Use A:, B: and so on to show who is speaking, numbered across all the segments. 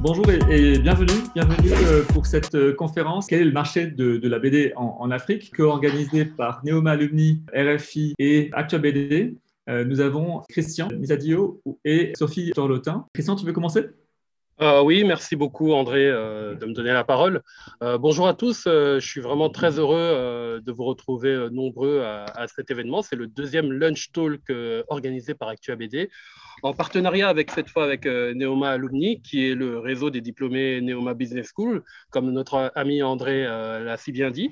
A: Bonjour et, bienvenue, bienvenue euh, pour cette euh, conférence. Quel est le marché de, la BD en, Afrique, co-organisée par Neoma Alumni, RFI et Actua BD. Euh, nous avons Christian Misadio et Sophie Torlotin. Christian, tu veux commencer?
B: Oui, merci beaucoup André de me donner la parole. bonjour à tous, je suis vraiment très heureux de vous retrouver nombreux à, cet événement. C'est le deuxième lunch talk organisé par Actua BD en partenariat avec cette fois avec euh, Neoma Alumni, qui est le réseau des diplômés Neoma Business School, comme notre ami André euh, l'a si bien dit.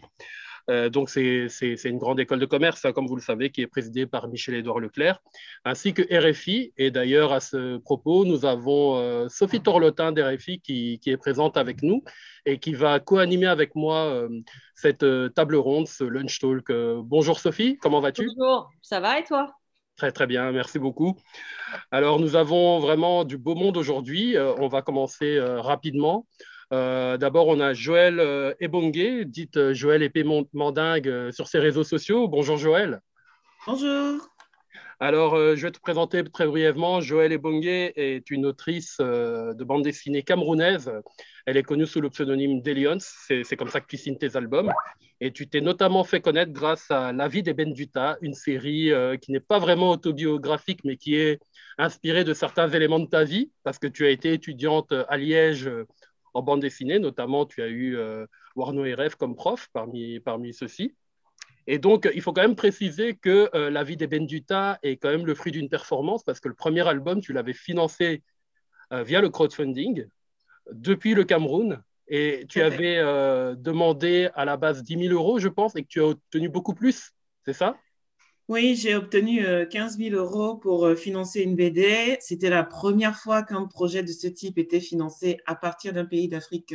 B: Euh, donc, c'est une grande école de commerce, hein, comme vous le savez, qui est présidée par Michel-Édouard Leclerc, ainsi que RFI. Et d'ailleurs, à ce propos, nous avons Sophie Torlotin d'RFI qui, qui, est présente avec nous et qui va co-animer avec moi cette table ronde, ce lunch talk. bonjour Sophie, comment vas-tu?
C: Bonjour, ça va et toi?
B: Très, très bien, merci beaucoup. Alors, nous avons vraiment du beau monde aujourd'hui. Euh, on va commencer euh, rapidement. Euh, d'abord, on a Joël Ebongue, dite Joël Épée Mandingue sur ses réseaux sociaux. Bonjour Joël.
D: Bonjour.
B: Alors, je vais te présenter très brièvement. Joël Ebongue est une autrice de bande dessinée camerounaise elle est connue sous le pseudonyme d'Elions, c'est comme ça que tu signes tes albums. Et tu t'es notamment fait connaître grâce à La vie des Benduta, une série euh, qui n'est pas vraiment autobiographique, mais qui est inspirée de certains éléments de ta vie, parce que tu as été étudiante à Liège euh, en bande dessinée, notamment tu as eu euh, Warno et Rêve comme prof parmi, parmi ceux-ci. Et donc, il faut quand même préciser que La vie des Benduta est quand même le fruit d'une performance, parce que le premier album, tu l'avais financé via le crowdfunding depuis le Cameroun. Et tu avais euh, demandé à la base 10 000 euros, je pense, et que tu as obtenu beaucoup plus, c'est ça?
D: Oui, j'ai obtenu 15 euh, 000 euros pour euh, financer une BD. C'était la première fois qu'un projet de ce type était financé à partir d'un pays d'Afrique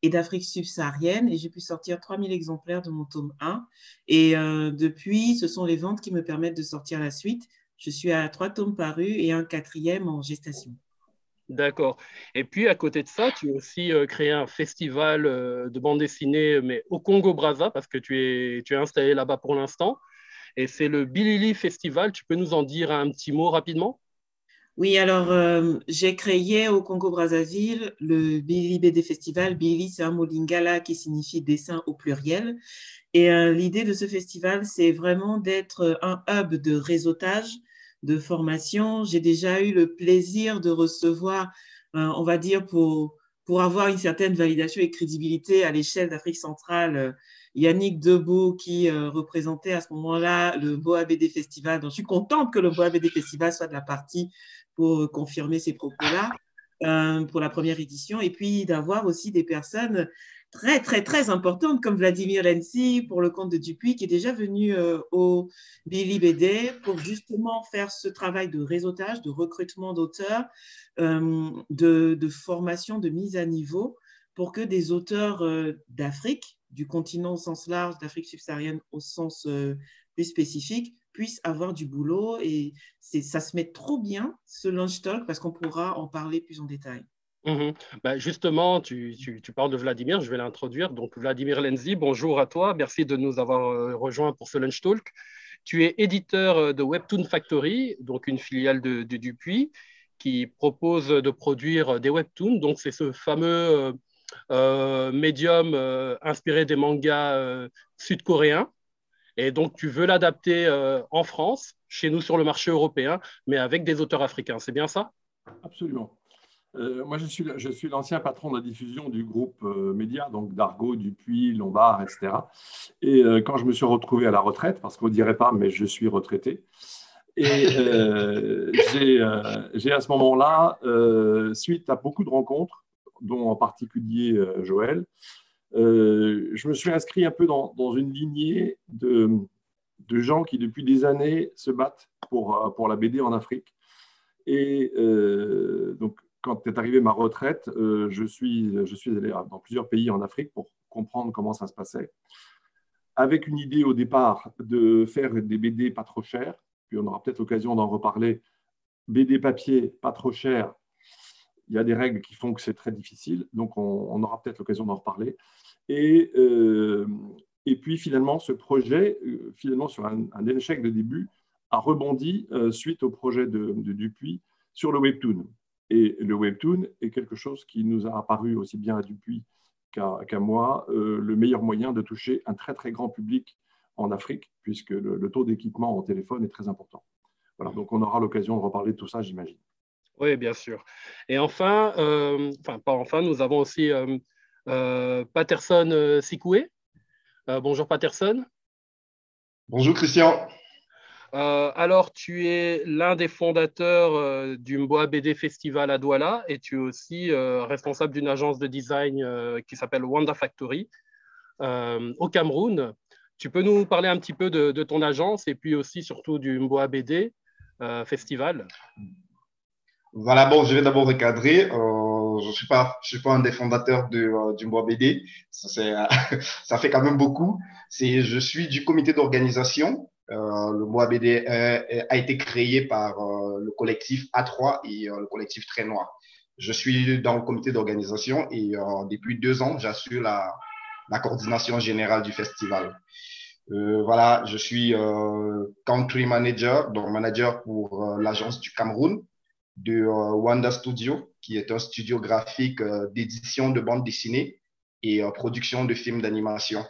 D: et d'Afrique subsaharienne. Et j'ai pu sortir 3 000 exemplaires de mon tome 1. Et depuis, ce sont les ventes qui me permettent de sortir la suite. Je suis à trois tomes parus et un quatrième en gestation.
B: D'accord. Et puis, à côté de ça, tu as aussi euh, créé un festival euh, de bande dessinée, mais au Congo-Braza, parce que tu es, tu es installé là-bas pour l'instant. Et c'est le Bilili Festival. Tu peux nous en dire un petit mot rapidement?
D: Oui, alors, euh, j'ai créé au Congo-Brazzaville le Bilili BD Festival. Bilili, c'est un mot lingala qui signifie dessin au pluriel. Et l'idée de ce festival, c'est vraiment d'être un hub de réseautage de formation. J'ai déjà eu le plaisir de recevoir, euh, on va dire, pour, pour avoir une certaine validation et crédibilité à l'échelle d'Afrique centrale, euh, Yannick Debout qui euh, représentait à ce moment-là le Boa BD Festival. Donc, je suis contente que le Boa BD Festival soit de la partie pour confirmer ces propos-là pour la première édition. Et puis d'avoir aussi des personnes très, très, très importante comme Vladimir Lenzi pour le compte de Dupuis, qui est déjà venu euh, au Billy BD pour justement faire ce travail de réseautage, de recrutement d'auteurs, euh, de, formation, de mise à niveau pour que des auteurs euh, d'Afrique, du continent au sens large, d'Afrique subsaharienne au sens plus spécifique, puissent avoir du boulot. Et ça se met trop bien, ce lunch talk, parce qu'on pourra en parler plus en détail.
B: Mhm. Bah, justement, tu, parles de Vladimir, je vais l'introduire. Donc, Vladimir Lenzi, bonjour à toi. Merci de nous avoir euh, rejoints pour ce Lunch Talk. Tu es éditeur euh, de Webtoon Factory, donc une filiale de, Dupuis, qui propose de produire des webtoons. Donc, c'est ce fameux euh, médium inspiré des mangas sud-coréens. Et donc, tu veux l'adapter en France, chez nous sur le marché européen, mais avec des auteurs africains. C'est bien ça?
E: Absolument. Euh, moi, je suis, je suis l'ancien patron de la diffusion du groupe euh, Média, donc d'Argo, Dupuis, Lombard, etc. Et euh, quand je me suis retrouvé à la retraite, parce qu'on ne dirait pas, mais je suis retraité, et j'ai à ce moment-là, suite à beaucoup de rencontres, dont en particulier Joël, je me suis inscrit un peu dans, dans une lignée de, de, gens qui, depuis des années, se battent pour, pour la BD en Afrique. Et donc, quand est arrivée ma retraite, euh, je, suis, je suis allé dans plusieurs pays en Afrique pour comprendre comment ça se passait. Avec une idée au départ de faire des BD pas trop chers, puis on aura peut-être l'occasion d'en reparler. BD papier pas trop cher, il y a des règles qui font que c'est très difficile, donc on, aura peut-être l'occasion d'en reparler. Et, euh, puis finalement, ce projet, euh, finalement sur un, échec de début, a rebondi suite au projet de, Dupuis sur le webtoon. Et le webtoon est quelque chose qui nous a apparu aussi bien à Dupuis qu'à moi euh, le meilleur moyen de toucher un très très grand public en Afrique, puisque le, taux d'équipement en téléphone est très important. Voilà, donc on aura l'occasion de reparler de tout ça, j'imagine.
B: Oui, bien sûr. Et enfin, euh, enfin pas enfin, nous avons aussi euh, Patterson Sikoué. bonjour Patterson.
F: Bonjour Christian.
B: Euh, alors, tu es l'un des fondateurs euh, du Mboa BD Festival à Douala et tu es aussi euh, responsable d'une agence de design qui s'appelle Wanda Factory au Cameroun. Tu peux nous parler un petit peu de, ton agence et puis aussi surtout du Mboa BD Festival?
F: Voilà, bon, je vais d'abord recadrer. je ne suis, pas, je suis pas un des fondateurs de, du Mboa BD. Ça, ça fait quand même beaucoup. Je suis du comité d'organisation euh, le mois BD a été créé par euh, le collectif A3 et euh, le collectif Très Noir. Je suis dans le comité d'organisation et depuis deux ans, j'assure la, la, coordination générale du festival. voilà, je suis country manager, donc manager pour l'agence du Cameroun de Wanda Studio, qui est un studio graphique d'édition de bandes dessinées et production de films d'animation.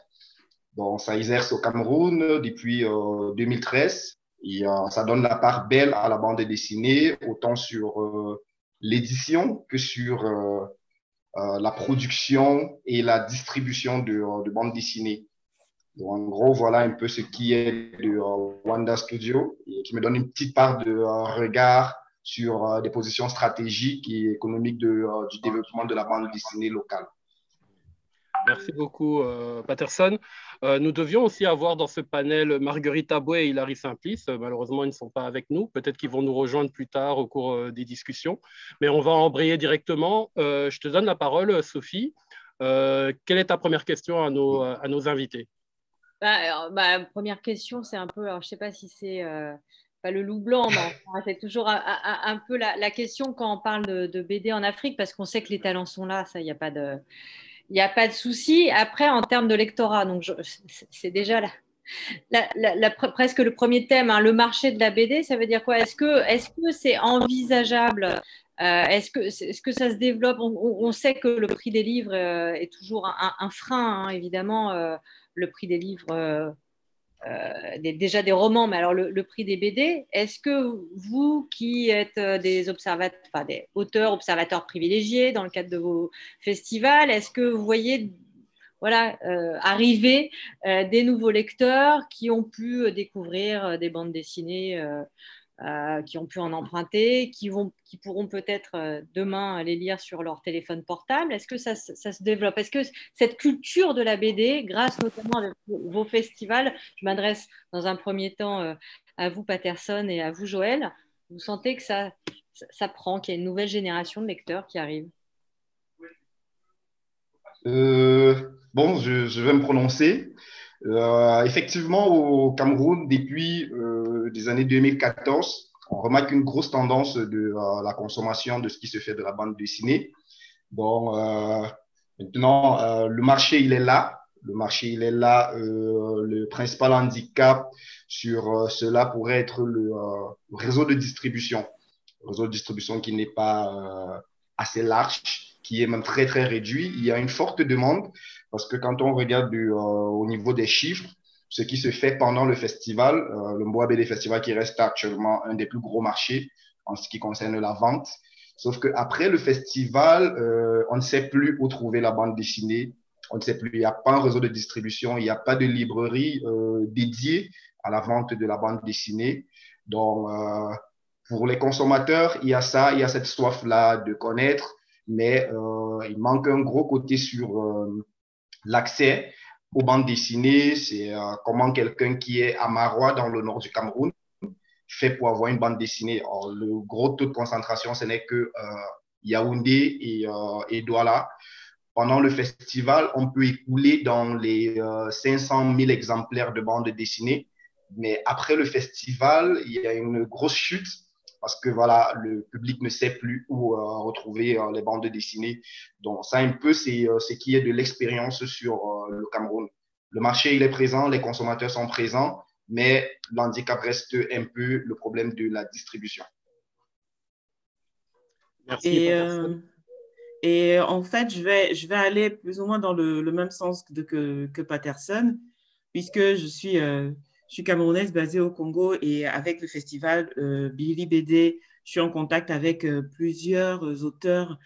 F: Bon, ça exerce au Cameroun depuis 2013 euh, et euh, ça donne la part belle à la bande dessinée, autant sur euh, l'édition que sur la production et la distribution de, de bandes dessinées. en gros, voilà un peu ce qui est de Wanda Studio et qui me donne une petite part de regard sur des positions stratégiques et économiques de, du développement de la bande dessinée locale.
B: Merci beaucoup, Patterson. Euh, nous devions aussi avoir dans ce panel Marguerite Aboué et Hilary Simplice. Euh, malheureusement, ils ne sont pas avec nous. Peut-être qu'ils vont nous rejoindre plus tard au cours euh, des discussions. Mais on va embrayer directement. je te donne la parole, Sophie. quelle est ta première question à nos, à nos invités?
G: Bah, bah, Première question, c'est un peu, je ne sais pas si c'est pas le loup blanc, c'est toujours un, peu la, question quand on parle de, BD en Afrique, parce qu'on sait que les talents sont là, ça, il n'y a pas de il a pas de souci. Après, en termes de lectorat, donc c'est déjà presque le premier thème, hein, le marché de la BD, ça veut dire quoi? Est-ce que c'est -ce c'est envisageable? Euh, Est-ce que, est -ce que ça se développe? On, sait que le prix des livres euh, est toujours un, frein, hein, évidemment. Euh, le prix des livres euh, déjà des romans, mais alors le, prix des BD, est-ce que vous qui êtes euh, des auteurs, observateurs privilégiés dans le cadre de vos festivals, est-ce que vous voyez voilà, euh, arriver des nouveaux lecteurs qui ont pu découvrir des bandes dessinées euh, qui ont pu en emprunter, qui, vont, qui pourront peut-être euh, demain les lire sur leur téléphone portable. Est-ce que ça, se développe? Est-ce que cette culture de la BD, grâce notamment à vos festivals, je m'adresse dans un premier temps euh, à vous Patterson et à vous Joël, vous sentez que ça, ça prend, qu'il y a une nouvelle génération de lecteurs qui arrive?
F: Bon, je, je, vais me prononcer. Euh, effectivement, au Cameroun, depuis euh, les années 2014, on remarque une grosse tendance de euh, la consommation de ce qui se fait de la bande dessinée. Bon, maintenant, le marché, il est là. Le marché, il est là. le principal handicap sur cela pourrait être le, réseau de distribution. Le réseau de distribution qui n'est pas assez large, qui est même très, très réduit. Il y a une forte demande parce que quand on regarde euh, au niveau des chiffres, ce qui se fait pendant le festival, euh, le Mboa BD Festival qui reste actuellement un des plus gros marchés en ce qui concerne la vente. Sauf qu'après le festival, euh, on ne sait plus où trouver la bande dessinée. On ne sait plus, il n'y a pas un réseau de distribution, il n'y a pas de librairie dédiée à la vente de la bande dessinée. Donc, pour les consommateurs, il y a ça, il y a cette soif-là de connaître, mais il manque un gros côté sur l'accès aux bandes dessinées, c'est euh, comment quelqu'un qui est à Marois, dans le nord du Cameroun, fait pour avoir une bande dessinée. le gros taux de concentration, ce n'est que euh, Yaoundé et, euh, et, Douala. Pendant le festival, on peut écouler dans les 500 000 exemplaires de bandes dessinées. Mais après le festival, il y a une grosse chute parce que voilà, le public ne sait plus où euh, retrouver euh, les bandes dessinées. Donc ça un peu, c'est euh, ce qui est de l'expérience sur le Cameroun. Le marché, il est présent, les consommateurs sont présents, mais l'handicap reste un peu le problème de la distribution.
B: Merci.
D: Et, euh, et en fait, je vais, je vais aller plus ou moins dans le, le même sens de, que, que Patterson, puisque je suis, euh, je suis camerounaise basée au Congo et avec le festival euh, Billy BD, je suis en contact avec euh, plusieurs auteurs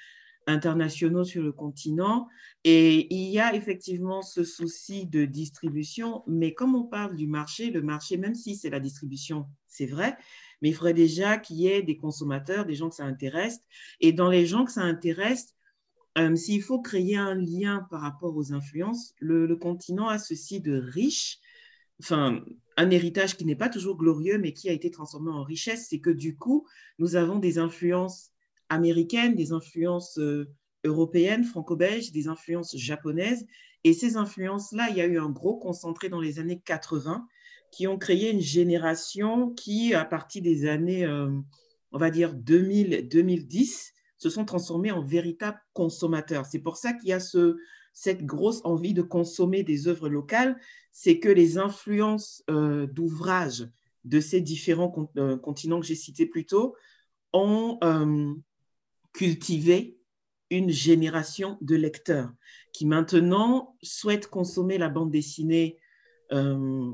D: internationaux sur le continent. Et il y a effectivement ce souci de distribution, mais comme on parle du marché, le marché, même si c'est la distribution, c'est vrai, mais il faudrait déjà qu'il y ait des consommateurs, des gens que ça intéresse. Et dans les gens que ça intéresse, euh, s'il faut créer un lien par rapport aux influences, le, le continent a ceci de riche, enfin, un héritage qui n'est pas toujours glorieux, mais qui a été transformé en richesse, c'est que du coup, nous avons des influences américaines, des influences euh, européennes, franco-belges, des influences japonaises. Et ces influences-là, il y a eu un gros concentré dans les années 80 qui ont créé une génération qui, à partir des années, euh, on va dire 2000, 2010, se sont transformés en véritables consommateurs. C'est pour ça qu'il y a ce, cette grosse envie de consommer des œuvres locales, c'est que les influences euh, d'ouvrages de ces différents continents que j'ai cités plus tôt ont cultiver une génération de lecteurs qui maintenant souhaitent consommer la bande dessinée euh,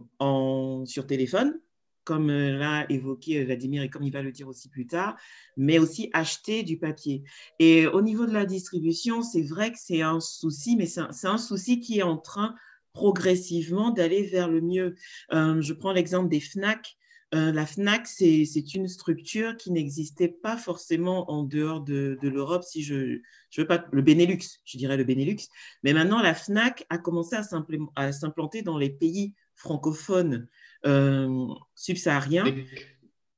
D: sur téléphone, comme euh, l'a évoqué euh, Vladimir et comme il va le dire aussi plus tard, mais aussi acheter du papier. Et au niveau de la distribution, c'est vrai que c'est un souci, mais c'est un, souci qui est en train progressivement d'aller vers le mieux. je prends l'exemple des FNAC. Euh, la FNAC, c'est une structure qui n'existait pas forcément en dehors de, l'Europe, si je, je veux pas, le Benelux, je dirais le Benelux. Mais maintenant, la FNAC a commencé à s'implanter dans les pays francophones euh, subsahariens.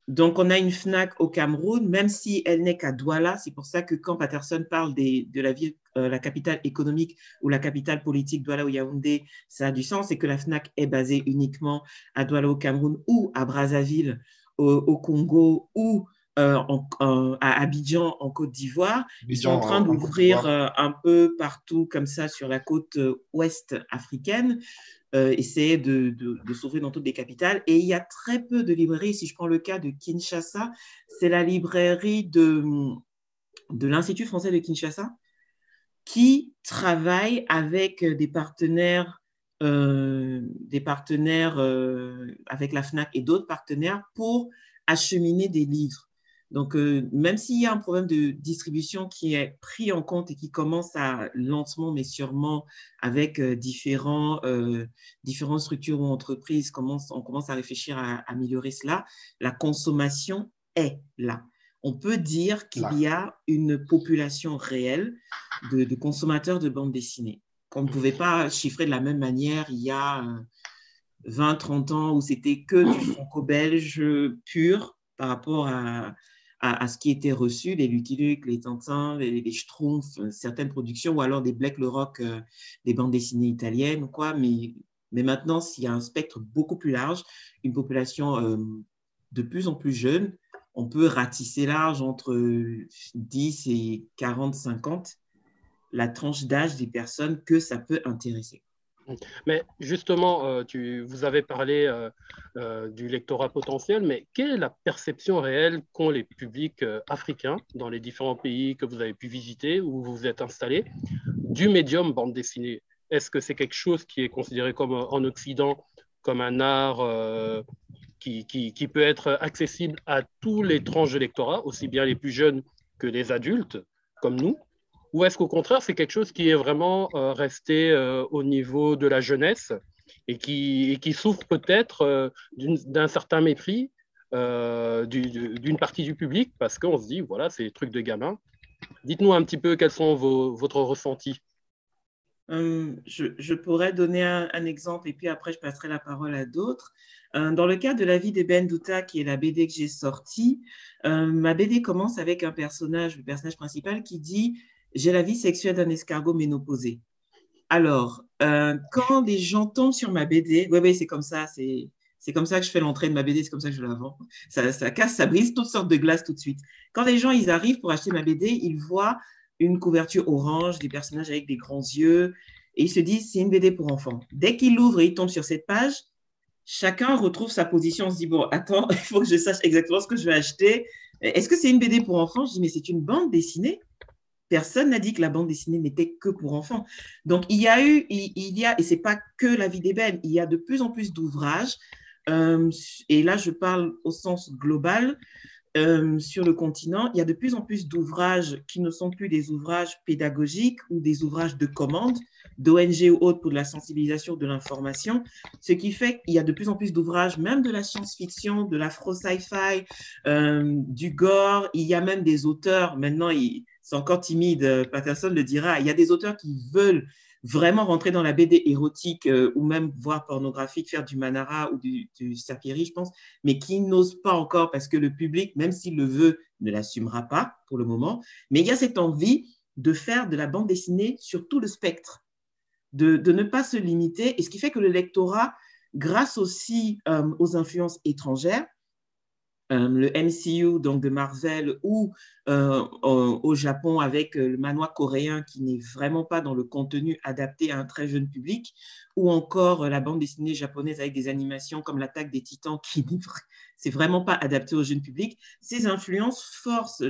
D: Donc, on a une FNAC au Cameroun, même si elle n'est qu'à Douala. C'est pour ça que quand Patterson parle de la ville, euh, la capitale économique ou la capitale politique, Douala ou Yaoundé, ça a du sens. Et que la FNAC est basée uniquement à Douala au Cameroun ou à Brazzaville au, Congo ou euh, à Abidjan en Côte d'Oivoire. Ils sont en train d'ouvrir euh, un peu partout comme ça sur la côte ouest africaine. Euh, essayer de, de, s'ouvrir dans toutes les capitales. Et il y a très peu de librairies. Si je prends le cas de Kinshasa, c'est la librairie de, de l'Institut français de Kinshasa qui travaille avec des partenaires, euh, des partenaires euh, avec la FNAC et d'autres partenaires pour acheminer des livres. Donc, euh, même s'il y a un problème de distribution qui est pris en compte et qui commence à lentement, mais sûrement, avec euh, différents, euh, différentes structures ou entreprises, commence, on commence à réfléchir à, améliorer cela, la consommation est là. On peut dire qu'il y a une population réelle de, de consommateurs de bandes dessinées qu'on ne pouvait pas chiffrer de la même manière il y a 20, 30 ans où c'était que du franco-belge pur par rapport à, à, ce qui était reçu, les Lucky Luke, les Tintins, les, Schtroumpfs, euh, certaines productions, ou alors des Black le Rock, euh, des bandes dessinées italiennes, quoi. Mais, mais maintenant, s'il y a un spectre beaucoup plus large, une population euh, de plus en plus jeune, on peut ratisser large entre 10 et 40, 50, la tranche d'âge des personnes que ça peut intéresser.
B: Mais justement, euh, vous avez parlé euh, euh, du lectorat potentiel, mais quelle est la perception réelle qu'ont les publics africains dans les différents pays que vous avez pu visiter ou vous vous êtes installé du médium bande dessinée? Est-ce que c'est quelque chose qui est considéré comme en Occident comme un art qui, qui, qui, peut être accessible à tous les tranches de lectorat, aussi bien les plus jeunes que les adultes, comme nous? Ou est-ce qu'au contraire, c'est quelque chose qui est vraiment euh, resté euh, au niveau de la jeunesse et qui, qui souffre peut-être euh, d'un certain mépris d'une partie du public parce qu'on se dit, voilà, c'est des trucs de gamin. Dites-nous un petit peu quels sont vos, votre ressenti.
D: je, pourrais donner un, exemple et puis après je passerai la parole à d'autres. dans le cas de La vie d'Eben Douta, qui est la BD que j'ai sortie, ma BD commence avec un personnage, le personnage principal, qui dit j'ai la vie sexuelle d'un escargot ménopausé. Alors, euh, quand des gens tombent sur ma BD, oui, oui, c'est comme ça, c'est, c'est comme ça que je fais l'entrée de ma BD, c'est comme ça que je la vends. Ça, casse, ça brise toutes sortes de glaces tout de suite. Quand les gens, ils arrivent pour acheter ma BD, ils voient une couverture orange, des personnages avec des grands yeux, et ils se disent, c'est une BD pour enfants. Dès qu'ils l'ouvrent et ils tombent sur cette page, chacun retrouve sa position, on se dit, bon, attends, il faut que je sache exactement ce que je vais acheter. est-ce que c'est une BD pour enfants? Je dis, mais c'est une bande dessinée. Personne n'a dit que la bande dessinée n'était que pour enfants. Donc, il y a eu, il, y a, et c'est pas que La vie d'ébène, il y a de plus en plus d'ouvrages, euh, et là, je parle au sens global, euh, sur le continent, il y a de plus en plus d'ouvrages qui ne sont plus des ouvrages pédagogiques ou des ouvrages de commande, d'ONG ou autres pour la sensibilisation de l'information, ce qui fait qu'il y a de plus en plus d'ouvrages, même de la science-fiction, de l'afro-sci-fi, euh, du gore, il y a même des auteurs, maintenant c'est encore timide, Patterson le dira, il y a des auteurs qui veulent vraiment rentrer dans la BD érotique euh, ou même voire pornographique, faire du Manara ou du, du je pense, mais qui n'ose pas encore parce que le public, même s'il le veut, ne l'assumera pas pour le moment. Mais il y a cette envie de faire de la bande dessinée sur tout le spectre, de, ne pas se limiter, et ce qui fait que le lectorat, grâce aussi euh, aux influences étrangères, euh, le MCU donc de Marvel ou euh, au, Japon avec euh, le manoir coréen qui n'est vraiment pas dans le contenu adapté à un très jeune public ou encore la bande dessinée japonaise avec des animations comme l'attaque des titans qui c'est vraiment pas adapté au jeune public. Ces influences forcent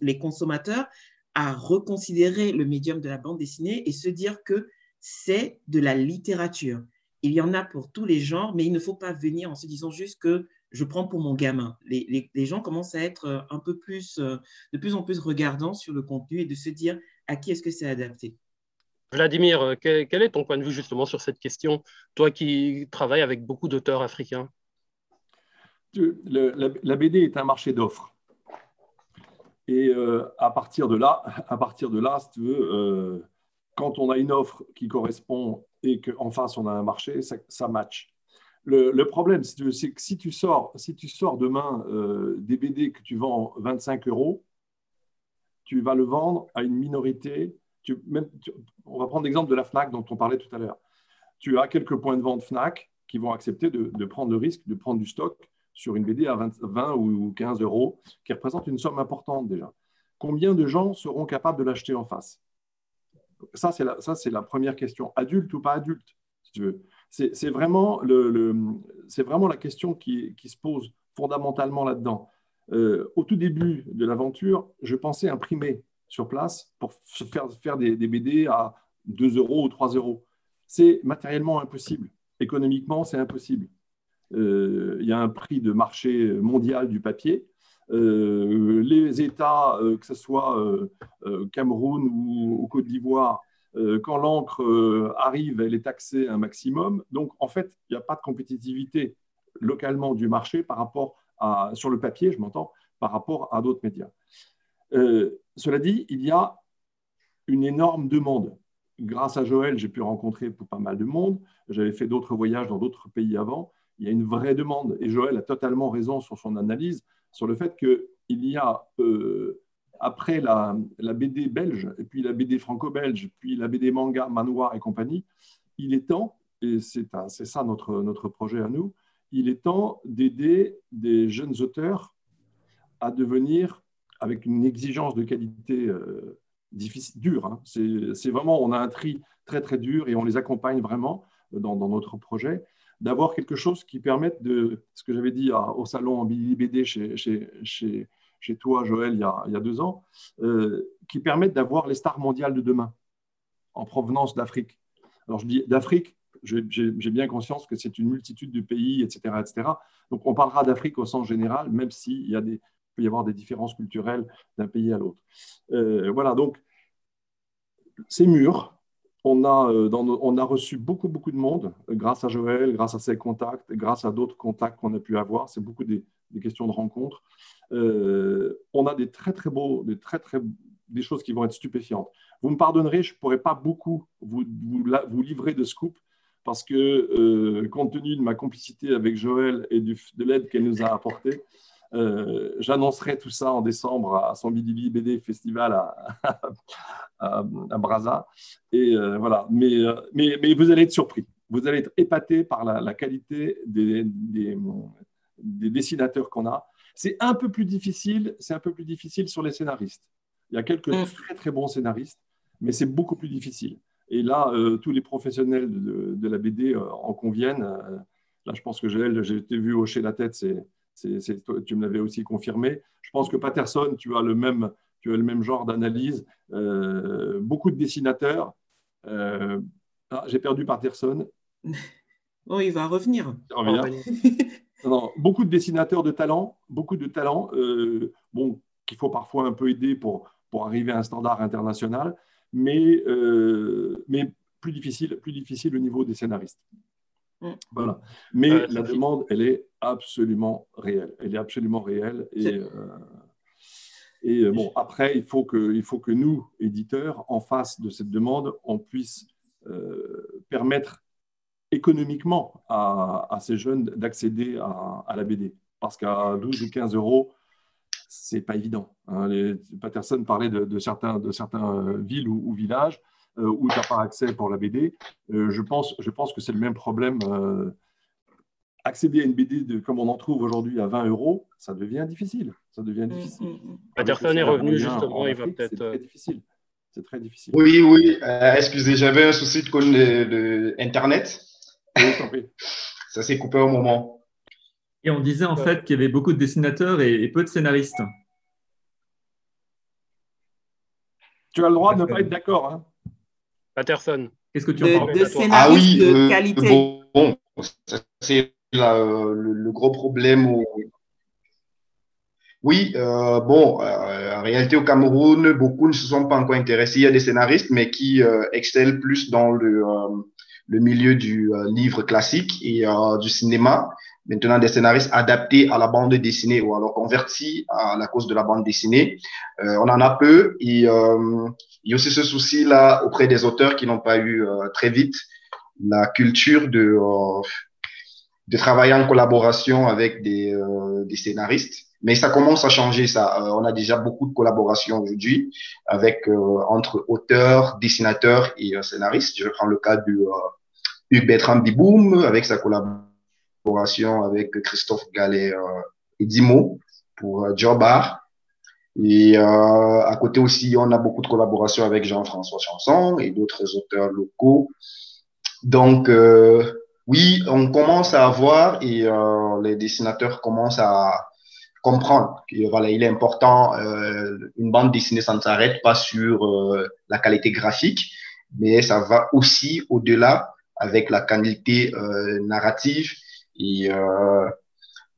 D: les consommateurs à reconsidérer le médium de la bande dessinée et se dire que c'est de la littérature. Il y en a pour tous les genres, mais il ne faut pas venir en se disant juste que je prends pour mon gamin. Les, gens commencent à être euh, un peu plus, euh, de plus en plus regardants sur le contenu et de se dire à qui est-ce que c'est adapté?
B: Vladimir, euh, quel, est ton point de vue justement sur cette question, toi qui travailles avec beaucoup d'auteurs africains
E: la, BD est un marché d'offres. Et à partir de là, à partir de là, si tu veux, quand on a une offre qui correspond et qu'en face on a un marché, ça, ça match. Le, problème, c'est que si tu sors, si tu sors demain euh, des BD que tu vends 25 euros, tu vas le vendre à une minorité. on va prendre l'exemple de la FNAC dont on parlait tout à l'heure. Tu as quelques points de vente FNAC qui vont accepter de, prendre le risque de prendre du stock sur une BD à 20, ou 15 euros, qui représente une somme importante déjà. Combien de gens seront capables de l'acheter en face? Ça, c'est la, la première question. Adulte ou pas adulte, si tu veux c'est vraiment, la question qui, se pose fondamentalement là-dedans. Euh, au tout début de l'aventure, je pensais imprimer sur place pour faire, faire des, BD à 2 euros ou 3 euros. C'est matériellement impossible. Économiquement, c'est impossible. Euh, il y a un prix de marché mondial du papier. Euh, les États, que ce soit Cameroun ou Côte d'Ivoire, quand l'encre euh, arrive, elle est taxée un maximum. Donc, en fait, il n'y a pas de compétitivité localement du marché par rapport à, sur le papier, je m'entends, par rapport à d'autres médias. Euh, cela dit, il y a une énorme demande. Grâce à Joël, j'ai pu rencontrer pas mal de monde. J'avais fait d'autres voyages dans d'autres pays avant. Il y a une vraie demande. Et Joël a totalement raison sur son analyse, sur le fait qu'il y a après la, BD belge, et puis la BD franco-belge, puis la BD manga, manoir et compagnie, il est temps, et c'est ça notre, notre projet à nous, il est temps d'aider des jeunes auteurs à devenir, avec une exigence de qualité euh, difficile, dure, hein. vraiment, on a un tri très très dur et on les accompagne vraiment dans, notre projet, d'avoir quelque chose qui permette de, ce que j'avais dit au salon en BD chez chez toi, Joël, il y a, deux ans, euh, qui permettent d'avoir les stars mondiales de demain en provenance d'Afrique. Alors, je dis d'Afrique, j'ai bien conscience que c'est une multitude de pays, etc. etc. Donc, on parlera d'Afrique au sens général, même s'il peut y avoir des différences culturelles d'un pays à l'autre. Euh, voilà, donc, c'est mûr. On a, euh, on a reçu beaucoup, beaucoup de monde grâce à Joël, grâce à ses contacts, grâce à d'autres contacts qu'on a pu avoir. C'est beaucoup des, des questions de rencontres. Euh, on a des très très beaux, des très très des choses qui vont être stupéfiantes. Vous me pardonnerez, je ne pourrais pas beaucoup vous, vous, livrer de scoop parce que euh, compte tenu de ma complicité avec Joël et de l'aide qu'elle nous a apportée, euh, j'annoncerai tout ça en décembre à son BDB BD Festival à, à, Brazza. Et voilà. Mais, mais, mais, vous allez être surpris. Vous allez être épaté par la, qualité des, des dessinateurs qu'on a. C'est un peu plus difficile, c'est un peu plus difficile sur les scénaristes. Il y a quelques mm. très très bons scénaristes, mais c'est beaucoup plus difficile. Et là, euh, tous les professionnels de, la BD euh, en conviennent. Euh, là, je pense que j'ai été vu hocher la tête, tu me l'avais aussi confirmé. Je pense que Patterson, tu as le même, tu as le même genre d'analyse. Beaucoup de dessinateurs. Ah, j'ai perdu Patterson.
D: Oh, il va revenir.
E: beaucoup de dessinateurs de talent, beaucoup de talent, euh, bon, qu'il faut parfois un peu aider pour, pour arriver à un standard international, mais, mais plus, difficile, plus difficile au niveau des scénaristes. Mm. Voilà. Mais la demande, elle est absolument réelle. Elle est absolument réelle. Et, euh, et euh, bon, après, il faut, que, il faut que nous, éditeurs, en face de cette demande, on puisse euh, permettre économiquement à, à ces jeunes d'accéder à, à, la BD. Parce qu'à 12 ou 15 euros, c'est pas évident. Hein. Les, Patterson parlait de, de certains, de certains villes ou villages euh, où tu n'as pas accès pour la BD. Euh, je, pense, je pense que c'est le même problème. Euh, accéder à une BD de, comme on en trouve aujourd'hui à 20 euros, ça devient difficile. Ça devient mm, difficile.
B: Mm, mm. Patterson est revenu justement, il va peut-être.
E: C'est très difficile. C'est très difficile.
F: Oui, oui. excusez, j'avais un souci de, de, de Internet? Ça s'est coupé au moment.
A: Et on disait en fait qu'il y avait beaucoup de dessinateurs et, peu de scénaristes.
E: Tu as le droit de ne pas être d'accord. Hein.
B: Patterson.
A: Qu'est-ce que tu en
D: penses? De ah oui, de euh, qualité.
F: Bon, c'est le, gros problème. Oui, euh, bon, euh, en réalité au Cameroun, beaucoup ne se sont pas encore intéressés. Il y a des scénaristes, mais qui excellent plus dans le, le milieu du livre classique et du cinéma. Maintenant, des scénaristes adaptés à la bande dessinée ou alors convertis à la cause de la bande dessinée. on en a peu et il y a aussi ce souci-là auprès des auteurs qui n'ont pas eu euh, très vite la culture de, euh, de travailler en collaboration avec des, euh, des scénaristes. Mais ça commence à changer. Ça, on a déjà beaucoup de collaborations aujourd'hui avec entre auteurs, dessinateurs et scénaristes. Je prends le cas de Hugues Bertrand Biboum avec sa collaboration avec Christophe Gallet et Dimo pour Jobar. Et euh, à côté aussi, on a beaucoup de collaborations avec Jean-François Chanson et d'autres auteurs locaux. Donc, euh, oui, on commence à avoir et euh, les dessinateurs commencent à comprendre que voilà, il est important. Euh, une bande dessinée, ça ne s'arrête pas sur euh, la qualité graphique, mais ça va aussi au-delà avec la qualité euh, narrative. Et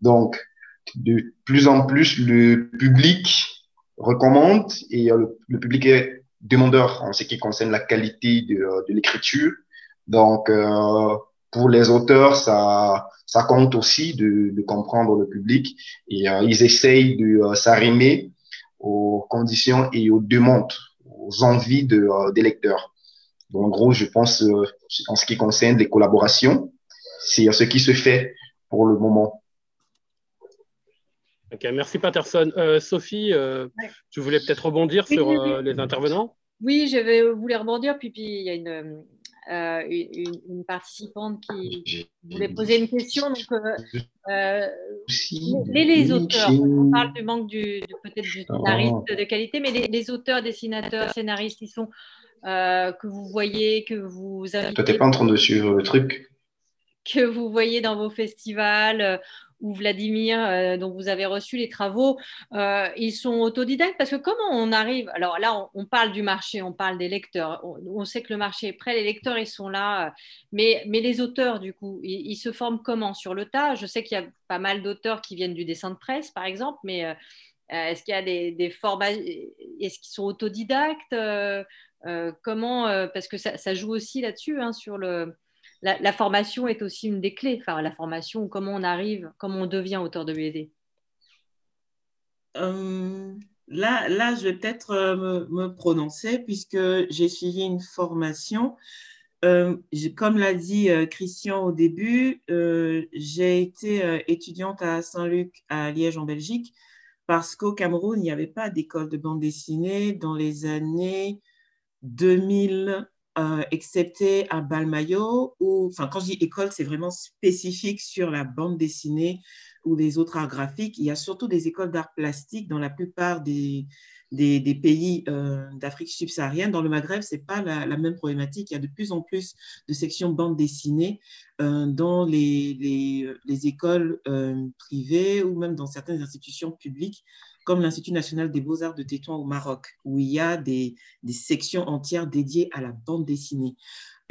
F: donc, de plus en plus, le public recommande et le, public est demandeur en ce qui concerne la qualité de, l'écriture. Donc, pour les auteurs, ça, ça compte aussi de, de comprendre le public et ils essayent de s'arrimer aux conditions et aux demandes, aux envies de, des lecteurs. Donc, en gros, je pense, en ce qui concerne les collaborations, c'est ce qui se fait pour le moment
B: merci Patterson. Euh, Sophie, euh, tu voulais peut-être rebondir sur euh, les intervenants?
G: Oui, je vais, voulais rebondir. Puis, puis il y a une, une, participante qui voulait poser une question. Donc, les, les, auteurs, on parle du manque du, peut-être du scénariste de qualité, mais les, auteurs, dessinateurs, scénaristes, ils sont que vous voyez, que vous
F: invitez. Toi, t'es pas en train de suivre le truc
G: que vous voyez dans vos festivals ou Vladimir, euh, dont vous avez reçu les travaux, euh, ils sont autodidactes? Parce que comment on arrive? Alors là, on, parle du marché, on parle des lecteurs. On, sait que le marché est prêt, les lecteurs, ils sont là. Mais, mais les auteurs, du coup, ils, se forment comment? Sur le tas? Je sais qu'il y a pas mal d'auteurs qui viennent du dessin de presse, par exemple, mais euh, est-ce qu'il y a des, des formations Est-ce qu'ils sont autodidactes Comment Parce que ça, ça joue aussi là-dessus, hein, sur le la, formation est aussi une des clés. Enfin, la formation, comment on arrive, comment on devient auteur de BD.
D: Euh, là, là, je vais peut-être euh, me, prononcer puisque j'ai suivi une formation. Euh, comme l'a dit Christian au début, j'ai été étudiante à Saint-Luc, à Liège, en Belgique, parce qu'au Cameroun, il n'y avait pas d'école de bande dessinée dans les années 2000 euh, excepté à Balmayo, où, enfin, quand je dis école, c'est vraiment spécifique sur la bande dessinée ou les autres arts graphiques. Il y a surtout des écoles d'art plastique dans la plupart des, pays d'Afrique subsaharienne. Dans le Maghreb, ce n'est pas la, même problématique. Il y a de plus en plus de sections bande dessinée dans les, les, les écoles privées ou même dans certaines institutions publiques comme l'Institut national des beaux-arts de Tétouan au Maroc, où il y a des, sections entières dédiées à la bande dessinée.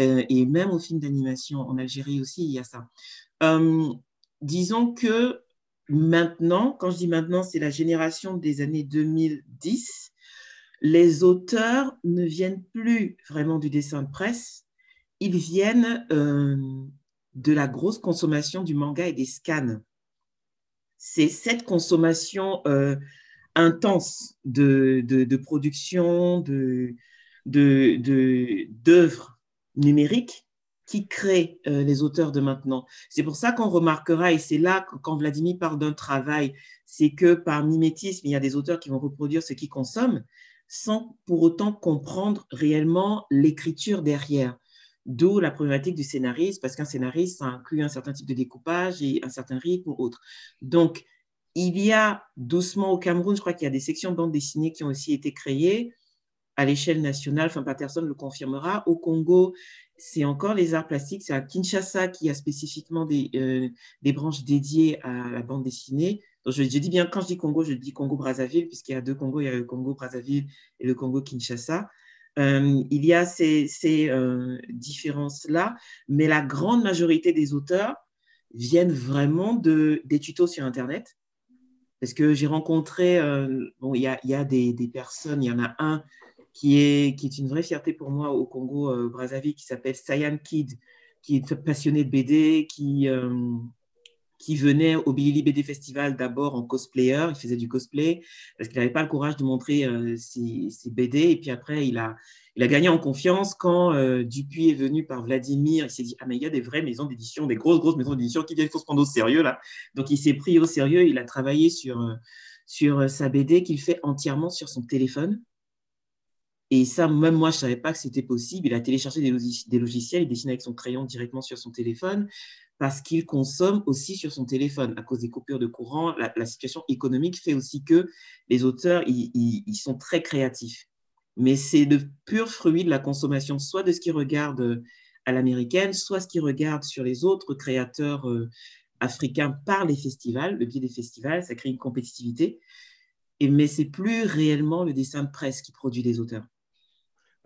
D: Euh, et même au film d'animation en Algérie aussi, il y a ça. Euh, disons que maintenant, quand je dis maintenant, c'est la génération des années 2010, les auteurs ne viennent plus vraiment du dessin de presse, ils viennent euh, de la grosse consommation du manga et des scans. C'est cette consommation intense de, de, de production, d'œuvres de, numérique qui crée euh, les auteurs de maintenant. C'est pour ça qu'on remarquera, et c'est là quand Vladimir parle d'un travail, c'est que par mimétisme, il y a des auteurs qui vont reproduire ce qu'ils consomment sans pour autant comprendre réellement l'écriture derrière. D'où la problématique du scénariste, parce qu'un scénariste, ça inclut un certain type de découpage et un certain rythme ou autre. Donc, il y a doucement au Cameroun, je crois qu'il y a des sections de bande dessinée qui ont aussi été créées à l'échelle nationale, enfin, Patterson le confirmera. Au Congo, c'est encore les arts plastiques. C'est à Kinshasa qui a spécifiquement des, euh, branches dédiées à la bande dessinée. Donc, je, dis bien, quand je dis Congo, je dis Congo-Brazzaville, puisqu'il y a deux Congos, il y a le Congo-Brazzaville et le Congo-Kinshasa. Euh, il y a ces, ces euh, différences-là, mais la grande majorité des auteurs viennent vraiment de, des tutos sur Internet. Parce que j'ai rencontré, bon, il y a, des, personnes, il y en a un qui est, une vraie fierté pour moi au Congo euh, qui s'appelle Sayan Kid, qui est passionné de BD, qui, euh, qui venait au Billy BD Festival d'abord en cosplayer, il faisait du cosplay, parce qu'il n'avait pas le courage de montrer euh, ses, BD, et puis après, il a, gagné en confiance quand Dupuis est venu par Vladimir, il s'est dit, ah mais il y a des vraies maisons d'édition, des grosses, grosses maisons d'édition. Qui viennent, il faut se prendre au sérieux là? Donc il s'est pris au sérieux, il a travaillé sur, sur sa BD qu'il fait entièrement sur son téléphone. Et ça, même moi, je ne savais pas que c'était possible. Il a téléchargé des, logiciels, il dessine avec son crayon directement sur son téléphone parce qu'il consomme aussi sur son téléphone à cause des coupures de courant. La, situation économique fait aussi que les auteurs, ils, sont très créatifs. Mais c'est le pur fruit de la consommation, soit de ce qu'ils regardent à l'américaine, soit ce qu'ils regardent sur les autres créateurs euh, africains par les festivals, le biais des festivals, ça crée une compétitivité. Et, mais c'est plus réellement le dessin de presse qui produit les auteurs.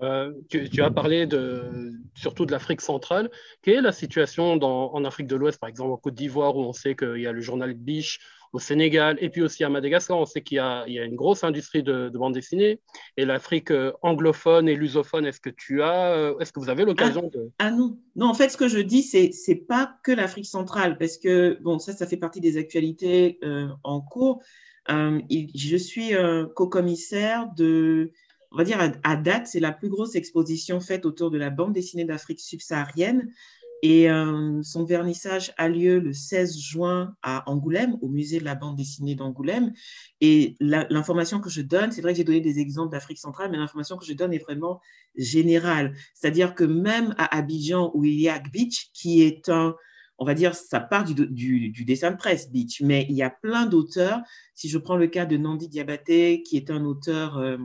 B: Euh, tu, as parlé de, surtout de l'Afrique centrale. Quelle est la situation en Afrique de l'Ouest, par exemple en Côte d'Ivoire, où on sait qu'il y a le journal Biche, au Sénégal, et puis aussi à Madagascar, on sait qu'il y, a une grosse industrie de, bande dessinée. Et l'Afrique euh, anglophone et lusophone, est-ce que tu as, euh, est-ce que vous avez l'occasion
D: ah, de... Ah non, non, en fait, ce que je dis, c'est c'est pas que l'Afrique centrale, parce que bon, ça, ça fait partie des actualités en cours. je suis co-commissaire de on va dire à, date, c'est la plus grosse exposition faite autour de la bande dessinée d'Afrique subsaharienne. Et euh, son vernissage a lieu le 16 juin à Angoulême, au musée de la bande dessinée d'Angoulême. Et l'information que je donne, c'est vrai que j'ai donné des exemples d'Afrique centrale, mais l'information que je donne est vraiment générale. C'est-à-dire que même à Abidjan, où il y a Beach, qui est un, on va dire, ça part du, dessin de presse, Beach, mais il y a plein d'auteurs. Si je prends le cas de Nandi Diabaté, qui est un auteur... Euh,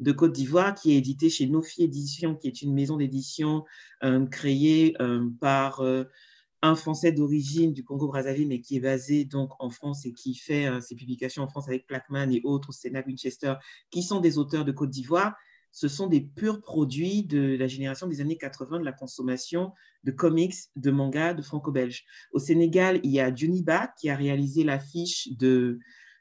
D: de Côte d'Ivoire qui est édité chez Nofi Édition, qui est une maison d'édition euh, créée euh, par euh, un Français d'origine du Congo-Brazzaville, mais qui est basé donc en France et qui fait ses publications en France avec Plackman et autres, Sénat Winchester, qui sont des auteurs de Côte d'Ivoire. Ce sont des purs produits de la génération des années 80 de la consommation de comics, de mangas, de franco-belge. Au Sénégal, il y a Juniba qui a réalisé l'affiche de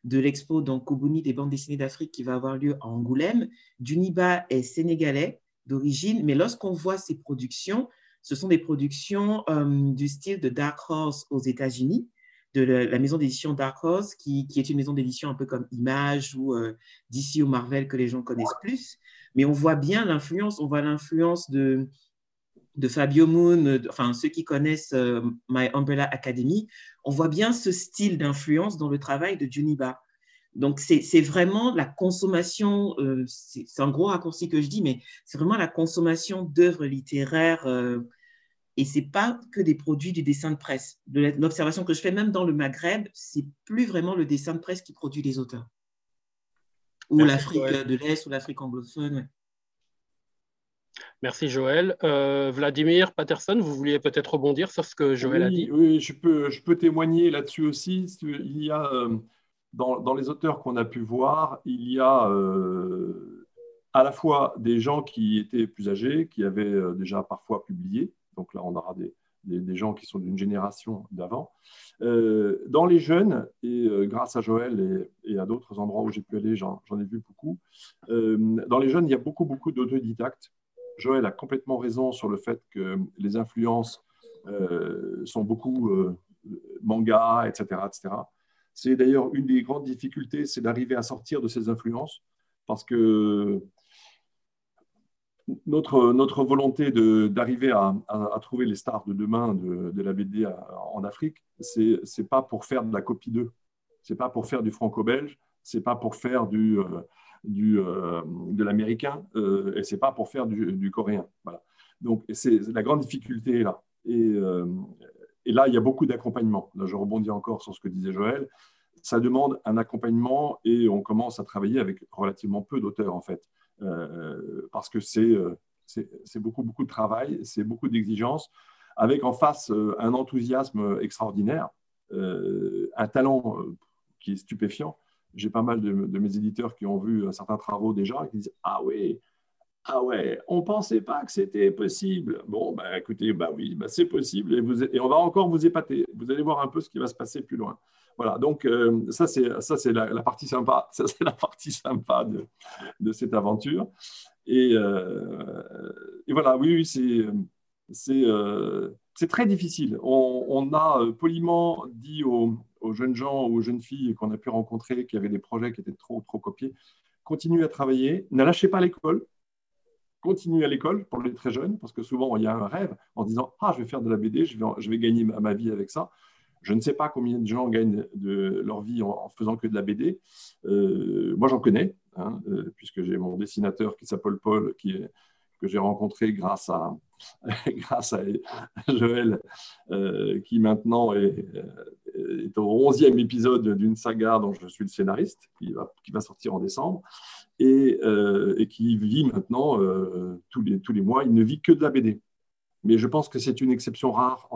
D: de l'expo donc Koubouni des bandes dessinées d'Afrique qui va avoir lieu à Angoulême. Duniba est sénégalais d'origine, mais lorsqu'on voit ses productions, ce sont des productions euh, du style de Dark Horse aux États-Unis, de la, maison d'édition Dark Horse, qui, est une maison d'édition un peu comme Image ou euh, DC ou Marvel que les gens connaissent plus. Mais on voit bien l'influence, on voit l'influence de, de Fabio Moon, enfin ceux qui connaissent euh, My Umbrella Academy, on voit bien ce style d'influence dans le travail de Juniba. Donc c'est vraiment la consommation, euh, c'est un gros raccourci que je dis, mais c'est vraiment la consommation d'œuvres littéraires euh, et c'est pas que des produits du dessin de presse. L'observation que je fais même dans le Maghreb, c'est plus vraiment le dessin de presse qui produit les auteurs. ou l'Afrique de l'Est ou l'Afrique anglophone.
B: Merci Joël. Euh, Vladimir Patterson, vous vouliez peut-être rebondir sur ce que Joël
E: a
B: dit?
E: Oui, je peux, je peux témoigner là-dessus aussi. Il y a, euh, dans, dans, les auteurs qu'on a pu voir, il y a euh, à la fois des gens qui étaient plus âgés, qui avaient déjà parfois publié. Donc là, on aura des, des, gens qui sont d'une génération d'avant. dans les jeunes, et grâce à Joël et, et à d'autres endroits où j'ai pu aller, j'en ai vu beaucoup, dans les jeunes, il y a beaucoup, beaucoup d'autodidactes Joël a complètement raison sur le fait que les influences euh, sont beaucoup euh, manga, etc. etc. C'est d'ailleurs une des grandes difficultés, c'est d'arriver à sortir de ces influences, parce que notre, notre volonté d'arriver à, à, trouver les stars de demain de, la BD en Afrique, c'est n'est pas pour faire de la copie d'eux, c'est pas pour faire du franco-belge, c'est pas pour faire du, euh, du, euh, de l'américain euh, et c'est pas pour faire du, coréen. Voilà. Donc, c'est la grande difficulté là. Et, euh, et là, il y a beaucoup d'accompagnement. Je rebondis encore sur ce que disait Joël. Ça demande un accompagnement et on commence à travailler avec relativement peu d'auteurs, en fait, parce que c'est c'est beaucoup, beaucoup de travail, c'est beaucoup d'exigences, avec en face un enthousiasme extraordinaire, un talent qui est stupéfiant j'ai pas mal de, mes éditeurs qui ont vu certains travaux déjà et qui disent Ah ouais, ah ouais, on ne pensait pas que c'était possible. Bon, bah, écoutez, bah oui, bah, c'est possible et, vous, et on va encore vous épater. Vous allez voir un peu ce qui va se passer plus loin. Voilà, donc euh, ça, c'est, ça, c'est la, partie sympa, ça, c'est la partie sympa de, de cette aventure. Et, euh, et voilà, oui, oui c'est, c'est, euh, c'est très difficile. On, on, a poliment dit aux, aux jeunes gens, aux jeunes filles qu'on a pu rencontrer qui avaient des projets qui étaient trop, trop copiés, continuez à travailler, ne lâchez pas l'école, continuez à l'école pour les très jeunes, parce que souvent il y a un rêve en disant Ah, je vais faire de la BD, je vais, je vais gagner ma, vie avec ça. Je ne sais pas combien de gens gagnent de leur vie en, faisant que de la BD. Euh, moi, j'en connais, hein, euh, puisque j'ai mon dessinateur qui s'appelle Paul, qui que j'ai rencontré grâce à, grâce à Joël, euh, qui maintenant est, est au 11e épisode d'une saga dont je suis le scénariste, qui va, sortir en décembre, et, euh, qui vit maintenant euh, tous, les, mois. Il ne vit que de la BD. Mais je pense que c'est une exception rare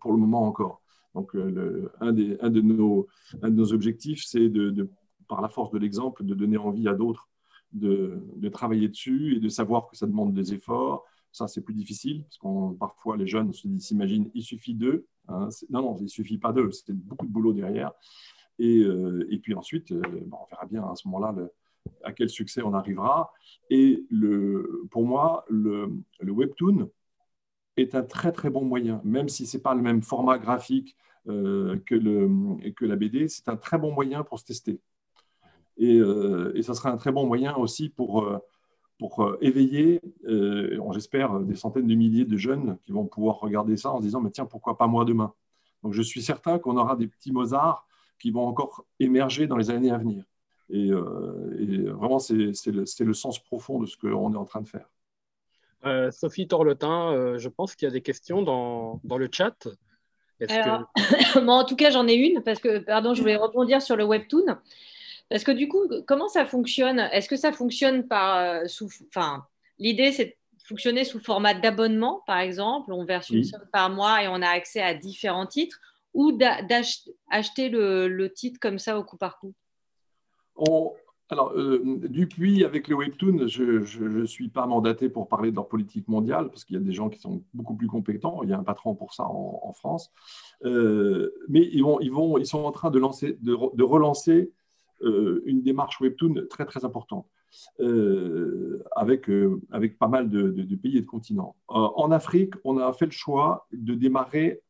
E: pour le moment encore. Donc, un, de nos, objectifs, c'est de, par la force de l'exemple, de donner envie à d'autres de, travailler dessus et de savoir que ça demande des efforts. Ça, c'est plus difficile, parce que parfois les jeunes s'imaginent il suffit d'eux. Hein. non, non, il ne suffit pas d'eux, c'est beaucoup de boulot derrière. Et, euh, et puis ensuite, euh, on verra bien à ce moment-là à quel succès on arrivera. Et le, pour moi, le, webtoon est un très très bon moyen, même si ce n'est pas le même format graphique euh, que, le, que la BD, c'est un très bon moyen pour se tester. Et, et ça sera un très bon moyen aussi pour pour euh, éveiller, euh, j'espère, des centaines de milliers de jeunes qui vont pouvoir regarder ça en se disant, mais tiens, pourquoi pas moi demain? Donc je suis certain qu'on aura des petits Mozart qui vont encore émerger dans les années à venir. Et, euh, vraiment, c'est le, le, sens profond de ce qu'on est en train de faire.
B: Sophie Torletin, je pense qu'il y a des questions dans, dans le chat.
G: Alors, en tout cas, j'en ai une parce que, pardon, je voulais rebondir sur le webtoon. Parce que du coup, comment ça fonctionne? Est-ce que ça fonctionne par euh, sous, enfin, l'idée c'est de fonctionner sous format d'abonnement, par exemple, on verse une somme par mois et on a accès à différents titres, ou d'acheter le, titre comme ça au coup par coup?
E: Alors, euh, depuis, avec le Webtoon, je ne suis pas mandaté pour parler de leur politique mondiale, parce qu'il y a des gens qui sont beaucoup plus compétents. Il y a un patron pour ça en, France. Euh, mais ils, vont, ils, vont, ils sont en train de, lancer, de, de relancer une démarche Webtoon très importante. Euh, avec, euh, avec pas mal de, pays et de continents. en Afrique, on a fait le choix de démarrer,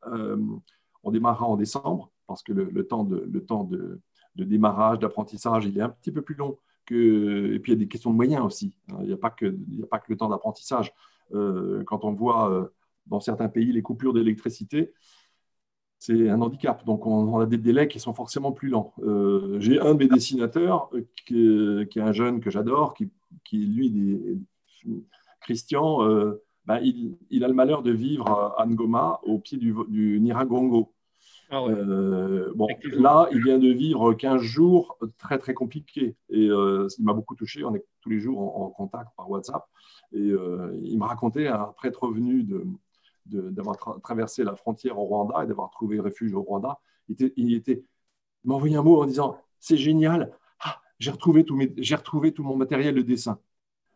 E: on démarrera en décembre, parce que le, temps, de, démarrage, d'apprentissage, il est un petit peu plus long. Et puis il y a des questions de moyens aussi. Hein. Il n'y a, pas que, a pas que le temps d'apprentissage. quand on voit dans certains pays les coupures d'électricité, c'est un handicap. Donc, on, a des délais qui sont forcément plus lents. Euh, j'ai un de mes dessinateurs, euh, qui, est un jeune que j'adore, qui, qui, lui, Christian, euh, ben, il, a le malheur de vivre à Ngoma, au pied du, du Niragongo. Ah euh, bon, là, il vient de vivre 15 jours très très compliqués et euh, il m'a beaucoup touché. On est tous les jours en, contact par WhatsApp et euh, il me racontait après être revenu d'avoir traversé la frontière au Rwanda et d'avoir trouvé refuge au Rwanda. Il, était, m'a envoyé un mot en disant c'est génial, ah, j'ai retrouvé tout retrouvé tout mon matériel de dessin.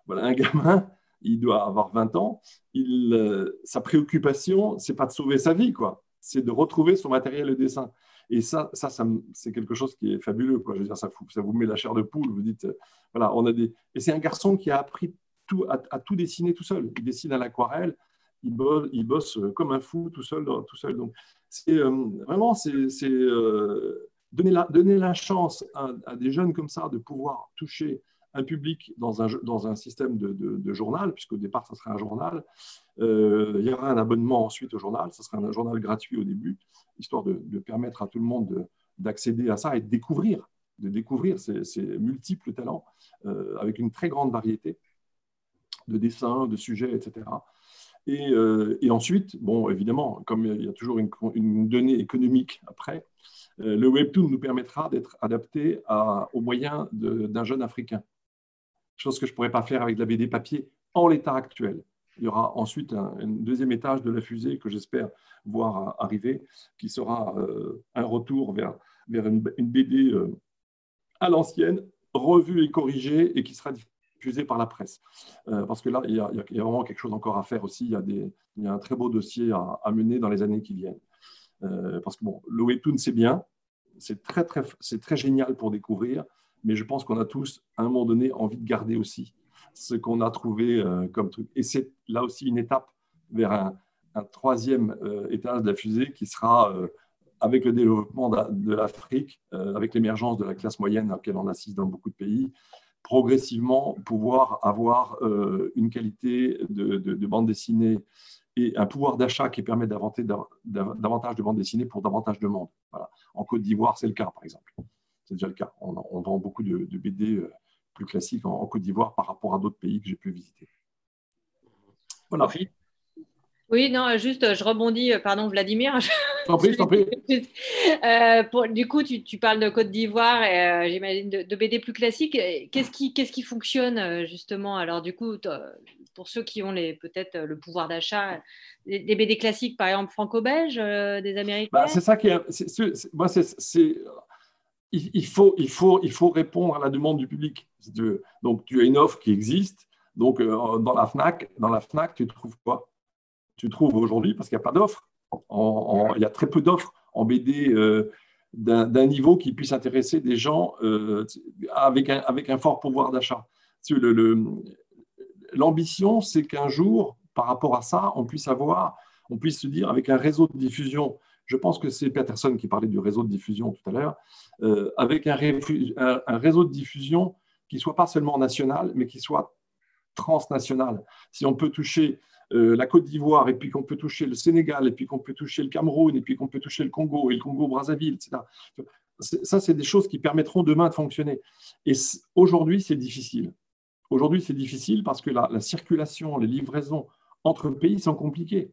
E: Voilà un gamin. Il doit avoir 20 ans. Il, sa préoccupation, c'est pas de sauver sa vie, quoi c'est de retrouver son matériel de dessin. Et ça, ça, c'est quelque chose qui est fabuleux. Quoi. Je veux dire, ça, ça vous met la chair de poule. Vous dites, euh, voilà, on a des. Et c'est un garçon qui a appris tout, à, tout dessiner tout seul. Il dessine à l'aquarelle. Il bosse, euh, comme un fou tout seul. Donc, c'est euh, vraiment, c'est donner, la, donner la chance à, des jeunes comme ça de pouvoir toucher un public dans un, dans un système de, de, journal, puisqu'au départ, ça serait un journal. Euh, il y aura un abonnement ensuite au journal, ça sera un journal gratuit au début, histoire de, permettre à tout le monde d'accéder à ça et de découvrir, de découvrir ces, multiples talents euh, avec une très grande variété de dessins, de sujets, etc. Euh, et, ensuite, bon, évidemment, comme il y a toujours une, une donnée économique après, le Webtoon nous permettra d'être adapté à, aux moyens d'un jeune Africain chose que je ne pourrais pas faire avec la BD papier en l'état actuel. Il y aura ensuite un, deuxième étage de la fusée que j'espère voir arriver, qui sera euh, un retour vers, vers une, BD euh, à l'ancienne, revue et corrigée, et qui sera diffusée par la presse. Euh, parce que là, il y, a, vraiment quelque chose encore à faire aussi. Il y a, des, il y a un très beau dossier à, mener dans les années qui viennent. parce que bon, le webtoon, c'est bien, c'est très, très, très génial pour découvrir, mais je pense qu'on a tous, à un moment donné, envie de garder aussi ce qu'on a trouvé euh, comme truc. Et c'est là aussi une étape vers un, troisième euh, étage de la fusée qui sera, euh, avec le développement de, l'Afrique, avec l'émergence de la classe moyenne à laquelle on assiste dans beaucoup de pays, progressivement pouvoir avoir une qualité de, bande dessinée et un pouvoir d'achat qui permet d'inventer davantage de bandes dessinées pour davantage de monde. En Côte d'Ivoire, c'est le cas, par exemple c'est déjà le cas. On, vend beaucoup de, BD euh, plus classiques en, Côte d'Ivoire par rapport à d'autres pays que j'ai pu visiter.
G: Voilà. Oui, non, juste, je rebondis, euh, pardon Vladimir.
E: T'en prie, t'en prie.
G: Euh, du coup, tu, parles de Côte d'Ivoire et j'imagine de, BD plus classiques. Qu'est-ce qui, qu'est-ce qui fonctionne justement? Alors, du coup, pour ceux qui ont peut-être le pouvoir d'achat, des, BD classiques, par exemple franco-belges, des Américains?
E: Bah, C'est ça qui est. moi, c'est il, faut, il, faut, il faut répondre à la demande du public. Donc, tu as une offre qui existe. Donc, euh, dans la FNAC, dans la FNAC, tu trouves quoi? Tu trouves aujourd'hui, parce qu'il n'y a pas d'offres, il y a très peu d'offres en BD euh, d'un niveau qui puisse intéresser des gens euh, avec, un, avec un fort pouvoir d'achat. L'ambition, c'est qu'un jour, par rapport à ça, on puisse avoir, on puisse se dire, avec un réseau de diffusion je pense que c'est Peterson qui parlait du réseau de diffusion tout à l'heure, euh, avec un, réseau de diffusion qui soit pas seulement national, mais qui soit transnational. Si on peut toucher euh, la Côte d'Ivoire, et puis qu'on peut toucher le Sénégal, et puis qu'on peut toucher le Cameroun, et puis qu'on peut toucher le Congo, et le Congo-Brazzaville, etc. Ça, c'est des choses qui permettront demain de fonctionner. Et aujourd'hui, c'est difficile. Aujourd'hui, c'est difficile parce que la circulation, les livraisons entre pays sont compliquées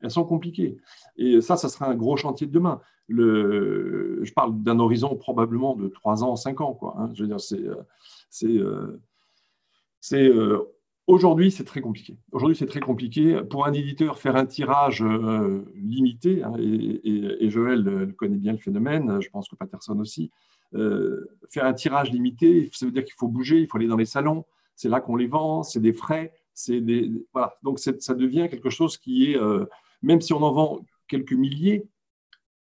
E: elles sont compliquées. Et ça, ça sera un gros chantier de demain. Je parle d'un horizon probablement de 3 ans, 5 ans. Quoi, hein. Je veux dire, c'est, c'est, euh, c'est euh, aujourd'hui, c'est très compliqué. Aujourd'hui, c'est très compliqué. Pour un éditeur, faire un tirage euh, limité, hein, et, Joël connaît bien le phénomène, je pense que Patterson aussi, faire un tirage limité, ça veut dire qu'il faut bouger, il faut aller dans les salons, c'est là qu'on les vend, c'est des frais. C'est des. Donc ça devient quelque chose qui est même si on en vend quelques milliers,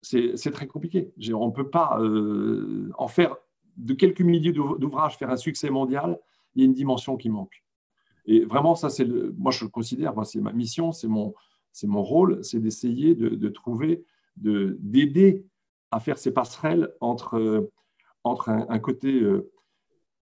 E: c'est très compliqué. On ne peut pas euh, en faire de quelques milliers d'ouvrages faire un succès mondial. Il y a une dimension qui manque. Et vraiment, ça, c'est moi je le considère, moi c'est ma mission, c'est mon, mon rôle, c'est d'essayer de, trouver, d'aider à faire ces passerelles entre, entre un, côté euh,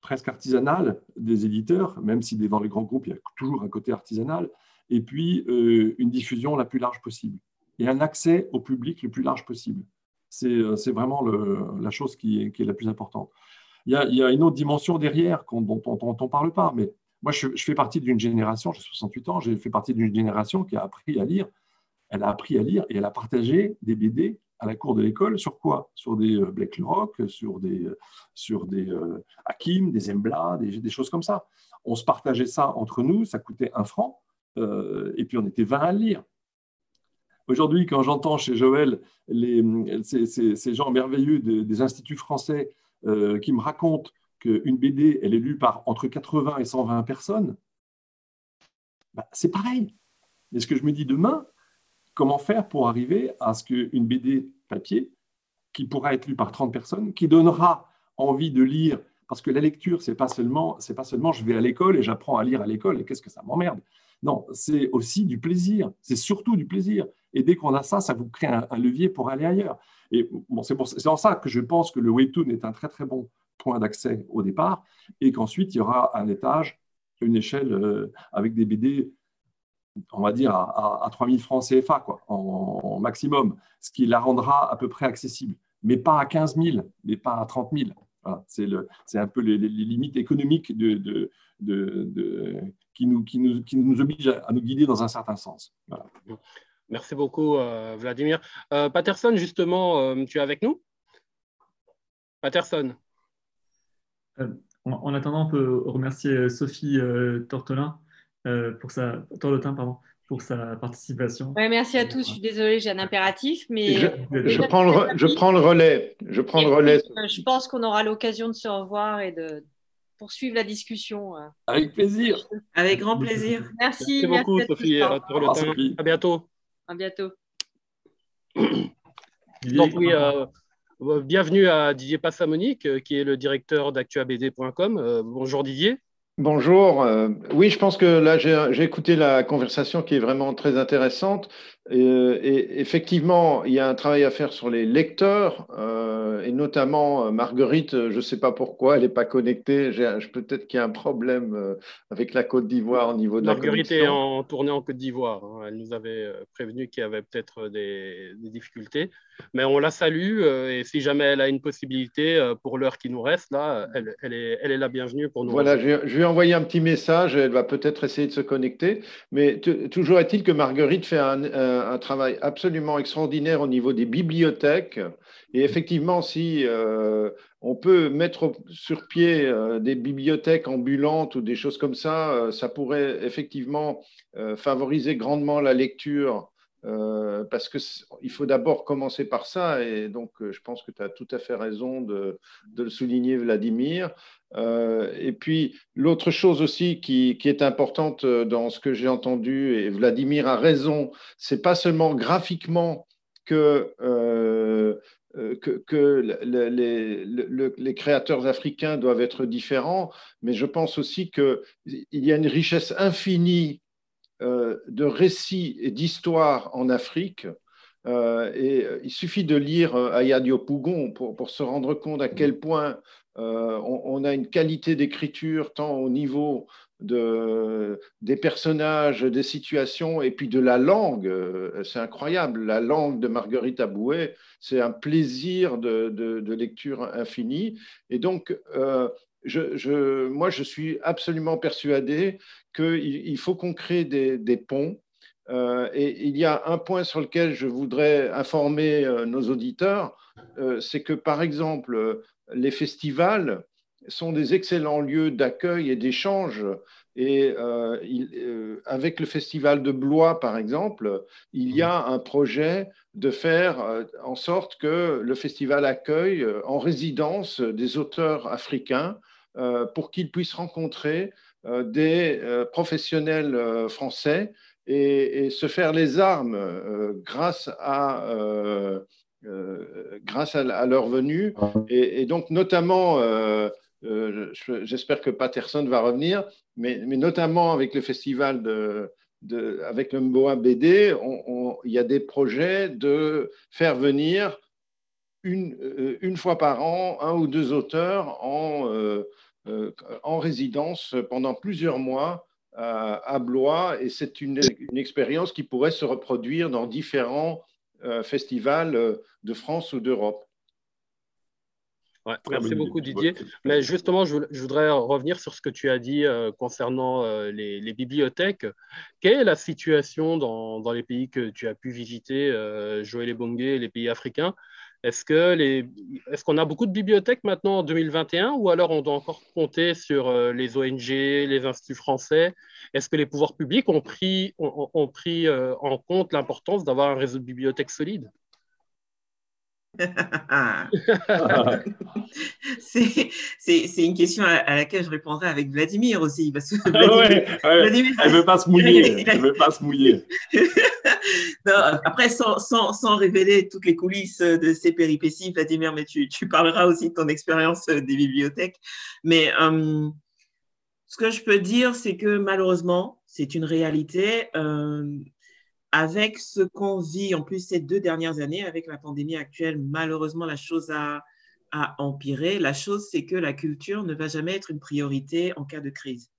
E: presque artisanal des éditeurs, même si dans les grands groupes, il y a toujours un côté artisanal, et puis euh, une diffusion la plus large possible et un accès au public le plus large possible. C'est euh, vraiment la chose qui est, la plus importante. Il y, a, une autre dimension derrière dont on ne parle pas, mais moi je, fais partie d'une génération, j'ai 68 ans, j'ai fait partie d'une génération qui a appris à lire, elle a appris à lire et elle a partagé des BD à la cour de l'école sur quoi? Sur des Black Rock, sur des, sur des Hakim, des Embla, des, choses comme ça. On se partageait ça entre nous, ça coûtait un franc, et puis on était 20 à lire. Aujourd'hui, quand j'entends chez Joël ces, gens merveilleux des, instituts français qui me racontent qu'une BD, elle est lue par entre 80 et 120 personnes, bah, c'est pareil. Mais ce que je me dis demain, comment faire pour arriver à ce qu'une BD papier, qui pourra être lue par 30 personnes, qui donnera envie de lire, parce que la lecture, c'est pas seulement, pas seulement je vais à l'école et j'apprends à lire à l'école et qu'est-ce que ça m'emmerde. Non, c'est aussi du plaisir. C'est surtout du plaisir. Et dès qu'on a ça, ça vous crée un, levier pour aller ailleurs. Et c'est, pour, en ça que je pense que le webtoon est un très très bon point d'accès au départ, et qu'ensuite il y aura un étage, une échelle euh, avec des BD on va dire, à, à, 3000 francs CFA, quoi, en, maximum, ce qui la rendra à peu près accessible, mais pas à 15 000, mais pas à 30 000. c'est un peu les, limites économiques de, qui, nous, qui, nous, qui, nous, obligent à nous guider dans un certain sens.
B: Merci beaucoup, euh, Vladimir. Euh, Patterson, justement, euh, tu es avec nous? Patterson.
A: En, attendant, on peut remercier Sophie Tortolin euh, pour sa pardon, pour sa participation.
G: merci à tous. Je suis désolée, j'ai un impératif, mais
H: je, prends le, je prends le relais. Je prends le relais.
G: Je pense qu'on aura l'occasion de se revoir et de poursuivre la discussion. Euh.
E: Avec plaisir.
D: Avec grand plaisir.
G: Merci,
B: merci beaucoup, Sophie. À, à bientôt.
G: À bientôt.
B: Donc oui, euh, bienvenue à Didier Passamonique, qui est le directeur d'actuabd.com. bonjour Didier.
H: Bonjour. Euh, oui, je pense que là, j'ai écouté la conversation qui est vraiment très intéressante. Euh, et, effectivement, il y a un travail à faire sur les lecteurs, euh, et notamment Marguerite, je ne sais pas pourquoi, elle n'est pas connectée. Peut-être qu'il y a un problème avec la Côte d'Ivoire au niveau de
B: Marguerite
H: la
B: Marguerite est en tournée en Côte d'Ivoire. Hein. Elle nous avait prévenu qu'il y avait peut-être des, difficultés. Mais on la salue, et si jamais elle a une possibilité pour l'heure qui nous reste, là, elle, elle, est, elle est la bienvenue pour nous.
H: Voilà, je, envoyé un petit message, elle va peut-être essayer de se connecter. Mais toujours est-il que Marguerite fait un travail absolument extraordinaire au niveau des bibliothèques. Et effectivement, si euh, on peut mettre sur pied euh, des bibliothèques ambulantes ou des choses comme ça, euh, ça pourrait effectivement favoriser grandement la lecture. Parce qu'il faut d'abord commencer par ça, et donc je pense que tu as tout à fait raison de, le souligner, Vladimir. Euh, et puis, l'autre chose aussi qui, est importante euh, dans ce que j'ai entendu, et Vladimir a raison, c'est pas seulement graphiquement que, euh, que, les, créateurs africains doivent être différents, mais je pense aussi qu'il y a une richesse infinie de récits et d'histoires en Afrique. et il suffit de lire Ayadio Pougon pour, pour, se rendre compte à quel point euh, on, a une qualité d'écriture tant au niveau de, des personnages, des situations et puis de la langue. Euh, c'est incroyable. La langue de Marguerite Aboué, c'est un plaisir de, lecture infini. Et donc, euh, moi, je suis absolument persuadé qu'il faut qu'on crée des, ponts. et il y a un point sur lequel je voudrais informer nos auditeurs, c'est que, par exemple, les festivals sont des excellents lieux d'accueil et d'échange. Et euh, euh, avec le festival de Blois, par exemple, il y a un projet de faire euh, en sorte que le festival accueille en résidence des auteurs africains pour qu'ils puissent rencontrer des professionnels français et, se faire les armes grâce à euh, grâce à, leur venue. Et, donc, notamment, euh, euh, j'espère que Patterson va revenir, mais, notamment avec le festival de, avec le Mboa BD, il y a des projets de faire venir une, une, fois par an un ou deux auteurs en, en résidence pendant plusieurs mois à, Blois, et c'est une, une, expérience qui pourrait se reproduire dans différents euh, festival euh, de France ou d'Europe.
B: merci beaucoup Didier. Mais justement, je, voudrais revenir sur ce que tu as dit euh, concernant euh, les, bibliothèques. Quelle est la situation dans, les pays que tu as pu visiter, euh, Joël et Bongué, les pays africains? Est-ce qu'on est qu'on a beaucoup de bibliothèques maintenant en 2021 ou alors on doit encore compter sur les ONG, les instituts français? Est-ce que les pouvoirs publics ont pris, ont pris en compte l'importance d'avoir un réseau de bibliothèques solide?
D: c'est une question à, laquelle je répondrai avec Vladimir aussi. Parce que
E: Vladimir, elle ne veut pas se mouiller. Elle veut pas se mouiller.
D: après, sans, sans, sans, révéler toutes les coulisses de ces péripéties, Vladimir, mais tu, tu parleras aussi de ton expérience des bibliothèques. Mais euh, ce que je peux dire, c'est que malheureusement, c'est une réalité. Euh, avec ce qu'on vit en plus ces deux dernières années, avec la pandémie actuelle, malheureusement, la chose a, empiré. La chose, c'est que la culture ne va jamais être une priorité en cas de crise.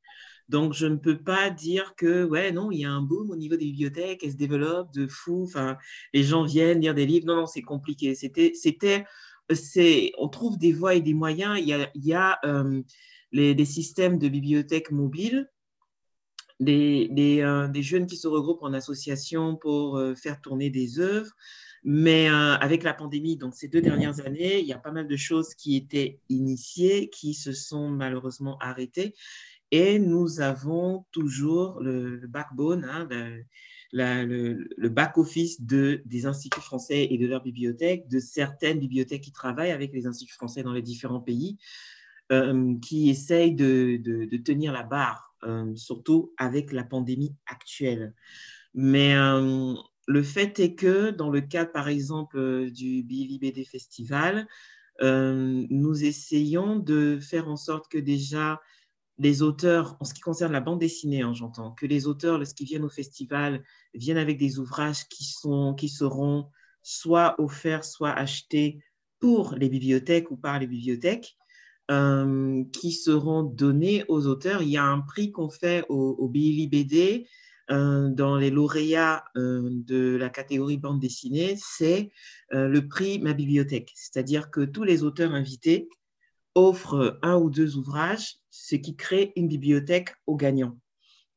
D: Donc, je ne peux pas dire que, ouais, non, il y a un boom au niveau des bibliothèques, elles se développent de fou, enfin, les gens viennent lire des livres. Non, non, c'est compliqué. C'était, c'était, c'est, on trouve des voies et des moyens. Il y a, il y a euh, les, des systèmes de bibliothèques mobiles euh, des, jeunes qui se regroupent en association pour euh, faire tourner des œuvres. Mais euh, avec la pandémie, donc ces deux dernières années, il y a pas mal de choses qui étaient initiées, qui se sont malheureusement arrêtées. Et nous avons toujours le, backbone, hein, le, back-office de, des instituts français et de leurs bibliothèques, de certaines bibliothèques qui travaillent avec les instituts français dans les différents pays, qui essayent de, tenir la barre surtout avec la pandémie actuelle. Mais euh, le fait est que dans le cas, par exemple, euh, du BD Festival, nous essayons de faire en sorte que déjà les auteurs, en ce qui concerne la bande dessinée, hein, j'entends, que les auteurs, lorsqu'ils viennent au festival, viennent avec des ouvrages qui, sont, qui seront soit offerts, soit achetés pour les bibliothèques ou par les bibliothèques. Euh, qui seront donnés aux auteurs. Il y a un prix qu'on fait au, au euh, dans les lauréats euh, de la catégorie bande dessinée, c'est le prix Ma Bibliothèque. C'est-à-dire que tous les auteurs invités offrent un ou deux ouvrages, ce qui crée une bibliothèque aux gagnants.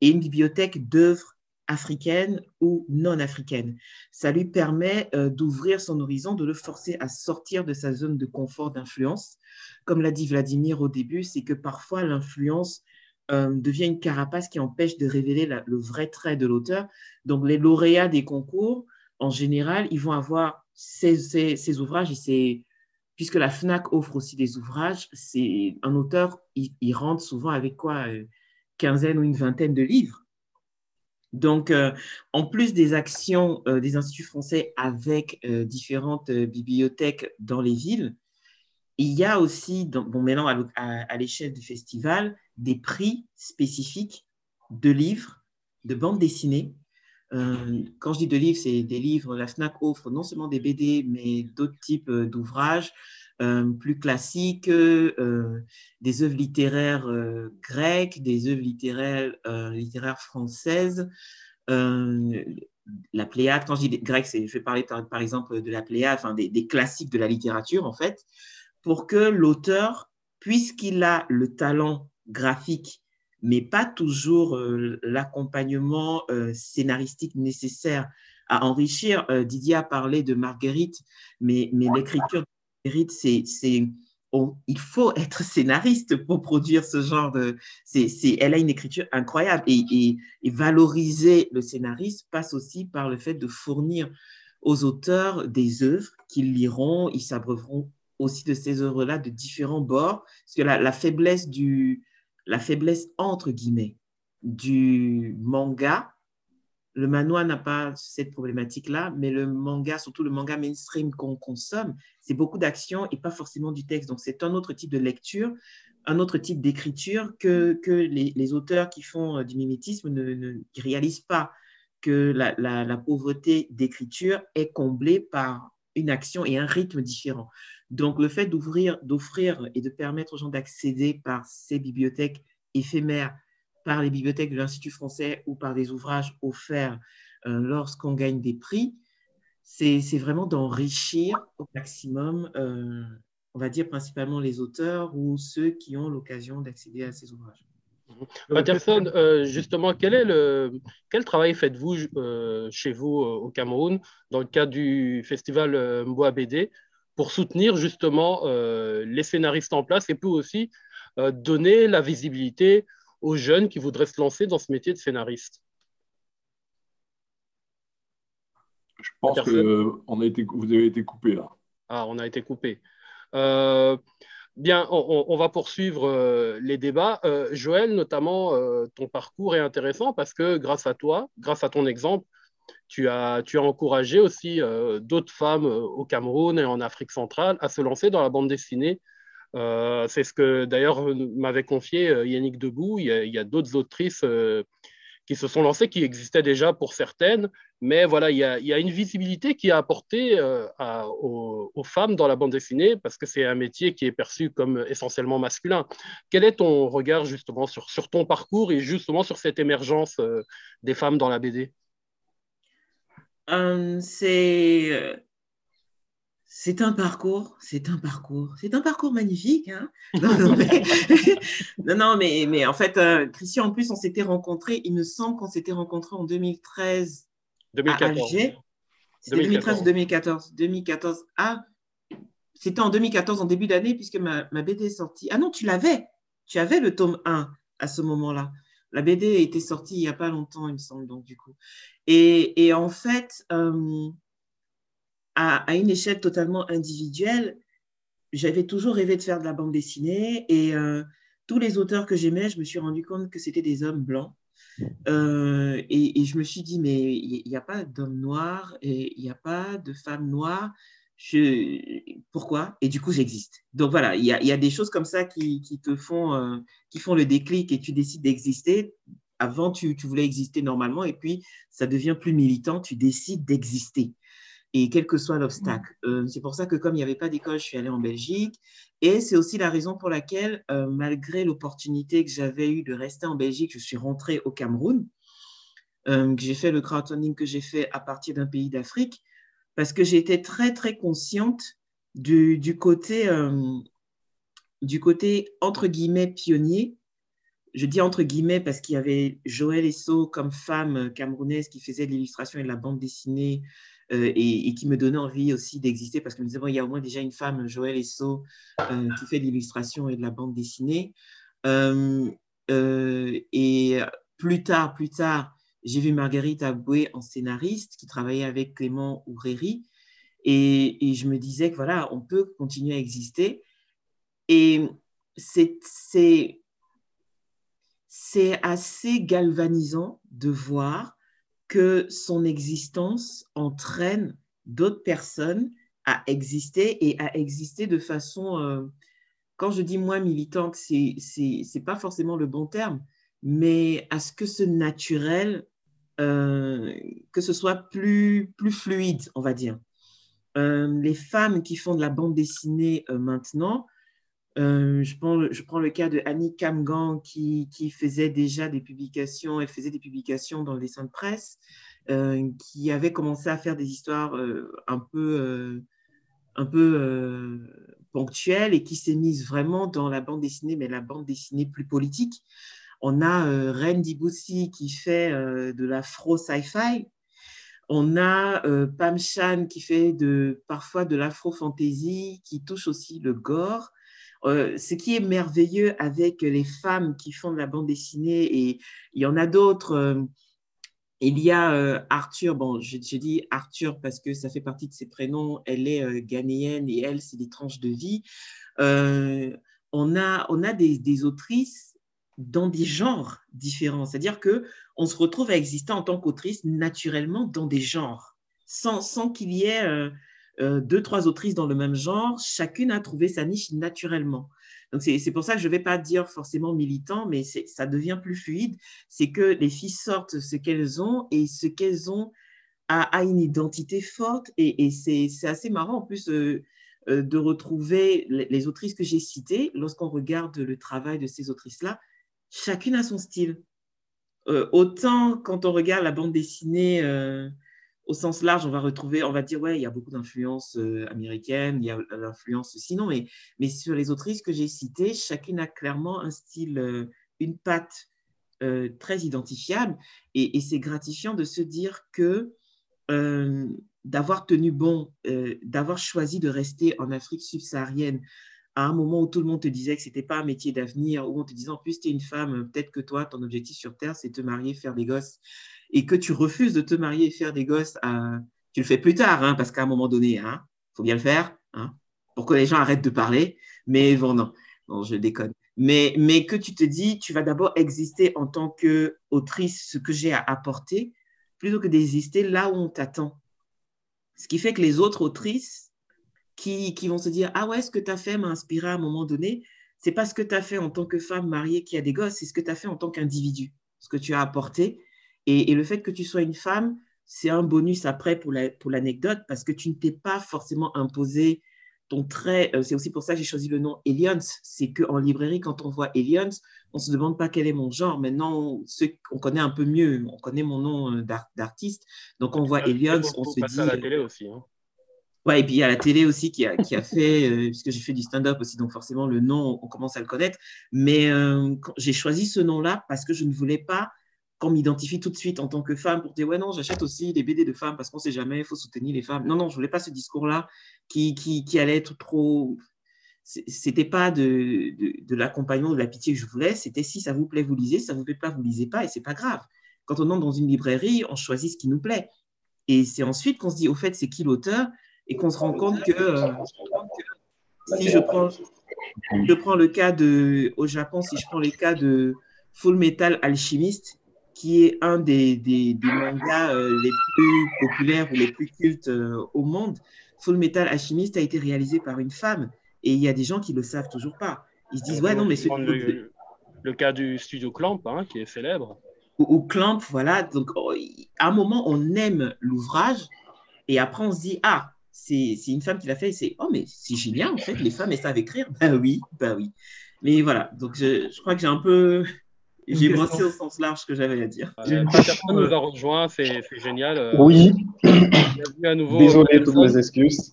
D: Et une bibliothèque d'œuvres africaine ou non africaine. Ça lui permet euh, d'ouvrir son horizon, de le forcer à sortir de sa zone de confort d'influence. Comme l'a dit Vladimir au début, c'est que parfois l'influence euh, devient une carapace qui empêche de révéler le vrai trait de l'auteur. Donc les lauréats des concours, en général, ils vont avoir ces, ouvrages et puisque la FNAC offre aussi des ouvrages, un auteur, il, rentre souvent avec quoi, euh, quinzaine ou une vingtaine de livres. Donc, euh, en plus des actions euh, des instituts français avec euh, différentes bibliothèques dans les villes, il y a aussi, bon, maintenant à, l'échelle du festival, des prix spécifiques de livres, de bandes dessinées. quand je dis de livres, c'est des livres, la FNAC offre non seulement des BD, mais d'autres types d'ouvrages. Plus classiques, des œuvres littéraires grecques, des œuvres littéraires, littéraires françaises, la Pléiade, quand je dis grec, je vais parler par, exemple de la Pléiade, enfin, des, classiques de la littérature en fait, pour que l'auteur, puisqu'il a le talent graphique, mais pas toujours l'accompagnement scénaristique nécessaire à enrichir. Didier a parlé de Marguerite, mais, mais l'écriture il faut être scénariste pour produire ce genre de. Elle a une écriture incroyable et, valoriser le scénariste passe aussi par le fait de fournir aux auteurs des œuvres qu'ils liront, ils s'abreuveront aussi de ces œuvres-là de différents bords, parce que la, faiblesse du, la faiblesse entre guillemets du manga le manoir n'a pas cette problématique-là, mais le manga, surtout le manga mainstream qu'on consomme, c'est beaucoup d'action et pas forcément du texte. Donc, c'est un autre type de lecture, un autre type d'écriture que, que les, auteurs qui font euh, du mimétisme ne, réalisent pas que la, pauvreté d'écriture est comblée par une action et un rythme différent. Donc, le fait d'ouvrir, d'offrir et de permettre aux gens d'accéder par ces bibliothèques éphémères par les bibliothèques de l'Institut français ou par des ouvrages offerts euh, lorsqu'on gagne des prix, c'est vraiment d'enrichir au maximum euh, on va dire principalement les auteurs ou ceux qui ont l'occasion d'accéder à ces ouvrages.
B: Patterson, euh, justement, quel, est le, quel travail faites-vous euh, chez vous euh, au Cameroun dans le cadre du festival Mboa BD pour soutenir justement les scénaristes en place et puis aussi donner la visibilité aux jeunes qui voudraient se lancer dans ce métier de scénariste
E: Je pense que on a été, vous avez été coupé là.
B: Ah, on a été coupé. Bien, on, va poursuivre euh, les débats. Euh, Joël, notamment, euh, ton parcours est intéressant parce que grâce à toi, grâce à ton exemple, tu as, tu as encouragé aussi d'autres femmes au Cameroun et en Afrique centrale à se lancer dans la bande dessinée. C'est ce que d'ailleurs m'avait confié Yannick Debout. Il y a, d'autres autrices qui se sont lancées, qui existaient déjà pour certaines, mais voilà, il y a, une visibilité qui est apportée euh, aux, femmes dans la bande dessinée parce que c'est un métier qui est perçu comme essentiellement masculin. Quel est ton regard justement sur, sur ton parcours et justement sur cette émergence euh, des femmes dans la BD
D: euh, C'est c'est un parcours, c'est un parcours, c'est un parcours magnifique. Hein non, mais, mais, en fait, euh, Christian, en plus, on s'était rencontrés, il me semble qu'on s'était rencontrés en 2013 2014. à Alger. C'était 2013 ou 2014 2014. Ah, c'était en 2014, en début d'année, puisque ma, ma, BD est sortie. Ah non, tu l'avais. Tu avais le tome 1 à ce moment-là. La BD était sortie il n'y a pas longtemps, il me semble, donc du coup. Et, et en fait, euh, à, une échelle totalement individuelle, j'avais toujours rêvé de faire de la bande dessinée et euh, tous les auteurs que j'aimais, je me suis rendu compte que c'était des hommes blancs. Euh, et, je me suis dit, mais il n'y a pas d'hommes noirs et il n'y a pas de femmes noires. Je... Pourquoi? Et du coup, j'existe. Donc voilà, il y, a, des choses comme ça qui, te font, euh, qui font le déclic et tu décides d'exister. Avant, tu voulais exister normalement et puis ça devient plus militant, tu décides d'exister et quel que soit l'obstacle. Euh, c'est pour ça que comme il n'y avait pas d'école, je suis allée en Belgique. Et c'est aussi la raison pour laquelle, euh, malgré l'opportunité que j'avais eue de rester en Belgique, je suis rentrée au Cameroun. Euh, j'ai fait le crowdfunding que j'ai fait à partir d'un pays d'Afrique, parce que j'étais très, très consciente du, du côté, du côté, entre guillemets, pionnier. Je dis entre guillemets parce qu'il y avait Joël Esso comme femme camerounaise qui faisait de l'illustration et de la bande dessinée euh, et, qui me donnait envie aussi d'exister parce que nous avons il y a au moins déjà une femme, Joël Esso, euh, qui fait de l'illustration et de la bande dessinée. Euh, et plus tard, plus tard, j'ai vu Marguerite Aboué en scénariste qui travaillait avec Clément Oureri. Et, et, je me disais que voilà, on peut continuer à exister. Et c'est assez galvanisant de voir que son existence entraîne d'autres personnes à exister et à exister de façon, euh, quand je dis moins militante, c'est n'est pas forcément le bon terme, mais à ce que ce naturel, euh, que ce soit plus, plus fluide, on va dire. Euh, les femmes qui font de la bande dessinée maintenant, euh, je, prends, le cas de Annie Kamgan qui, faisait déjà des publications, elle faisait des publications dans le dessin de presse, euh, qui avait commencé à faire des histoires euh, un peu, un peu ponctuelles et qui s'est mise vraiment dans la bande dessinée, mais la bande dessinée plus politique. On a Ren Diboussi qui fait de l'afro sci-fi. On a Pam Chan qui fait parfois de l'afro-fantasy, qui touche aussi le gore. Euh, ce qui est merveilleux avec les femmes qui font de la bande dessinée, et il y en a d'autres, euh, il y a euh, Arthur, bon, je, dis Arthur parce que ça fait partie de ses prénoms, elle est ghanéenne et elle, c'est des tranches de vie. on a, on a des, des, autrices dans des genres différents, c'est-à-dire que on se retrouve à exister en tant qu'autrice naturellement dans des genres, sans, sans qu'il y ait euh, deux, trois autrices dans le même genre, chacune a trouvé sa niche naturellement. Donc, c'est pour ça que je ne vais pas dire forcément militant, mais ça devient plus fluide. C'est que les filles sortent ce qu'elles ont et ce qu'elles ont a, une identité forte. Et, c'est assez marrant en plus euh, euh, de retrouver les, autrices que j'ai citées. Lorsqu'on regarde le travail de ces autrices-là, chacune a son style. autant quand on regarde la bande dessinée au sens large, on va retrouver, on va dire, ouais, il y a beaucoup d'influences américaines, il y a l'influence sinon, mais, mais sur les autrices que j'ai citées, chacune a clairement un style, une patte très identifiable. Et c'est gratifiant de se dire que d'avoir tenu bon, d'avoir choisi de rester en Afrique subsaharienne à un moment où tout le monde te disait que ce n'était pas un métier d'avenir, où on te disait en plus tu es une femme, peut-être que toi, ton objectif sur Terre, c'est te marier, faire des gosses, et que tu refuses de te marier et faire des gosses, tu le fais plus tard, hein, parce qu'à un moment donné, il hein, faut bien le faire, hein, pour que les gens arrêtent de parler, mais bon, non, non je déconne. Mais, mais que tu te dis, tu vas d'abord exister en tant qu'autrice, ce que j'ai à apporter, plutôt que d'exister là où on t'attend. Ce qui fait que les autres autrices qui, vont se dire Ah ouais, ce que tu as fait m'a inspiré à un moment donné. C'est pas ce que tu as fait en tant que femme mariée qui a des gosses, c'est ce que tu as fait en tant qu'individu, ce que tu as apporté. Et, le fait que tu sois une femme, c'est un bonus après pour l'anecdote parce que tu ne t'es pas forcément imposé ton trait. Euh, c'est aussi pour ça que j'ai choisi le nom Aliens. C'est qu'en librairie, quand on voit Aliens, on ne se demande pas quel est mon genre. Maintenant, on connaît un peu mieux, on connaît mon nom euh, d'artiste. Donc on voit Aliens, on se dit.
B: à la télé aussi. Hein.
D: Ouais, et puis il y a la télé aussi qui a, qui a fait, euh, puisque j'ai fait du stand-up aussi, donc forcément le nom, on commence à le connaître. Mais euh, j'ai choisi ce nom-là parce que je ne voulais pas qu'on m'identifie tout de suite en tant que femme pour dire ouais non j'achète aussi des BD de femmes parce qu'on sait jamais il faut soutenir les femmes. Non non je voulais pas ce discours là qui, qui, allait être trop c'était pas de, de, de l'accompagnement de la pitié que je voulais. C'était si ça vous plaît vous lisez si ça vous plaît pas vous lisez pas et c'est pas grave. Quand on entre dans une librairie on choisit ce qui nous plaît. Et c'est ensuite qu'on se dit au fait c'est qui l'auteur et qu'on se rend compte que euh, si je prends, je prends le cas de, au Japon, si je prends le cas de Full Metal Alchemist, qui est un des, des, mangas euh, les plus populaires ou les plus cultes euh, au monde, Full Metal Alchemist a été réalisé par une femme et il y a des gens qui ne le savent toujours pas. Ils se disent, ouais, non, mais c'est.
B: Le, le, cas du studio Clamp, hein, qui est célèbre.
D: Ou, Clamp, voilà. Donc, oh, à un moment, on aime l'ouvrage et après, on se dit, ah, c'est une femme qui l'a fait. C'est oh mais c'est génial en fait. Les femmes elles savent écrire. Bah oui, bah oui. Mais voilà. Donc je, je crois que j'ai un peu j'ai brossé au sens large ce que j'avais à dire.
B: Euh, personne nous a rejoint, c'est génial. Euh,
F: oui. À nouveau, Désolé, toutes mes excuses.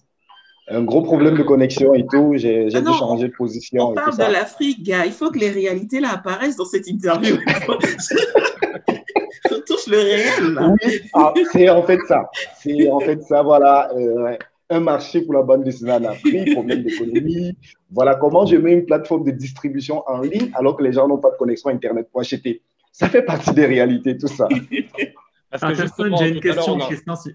F: Un gros problème de connexion et tout. J'ai ah dû changer de position.
D: On parle de l'Afrique, gars. Il faut que les réalités là apparaissent dans cette interview. on touche le réel. Là.
F: Oui, ah, c'est en fait ça. C'est en fait ça, voilà. Euh, un marché pour la bande dessinée en Afrique, problème d'économie. Voilà comment je mets une plateforme de distribution en ligne alors que les gens n'ont pas de connexion Internet pour acheter. Ça fait partie des réalités, tout ça.
A: Parce que j'ai une question,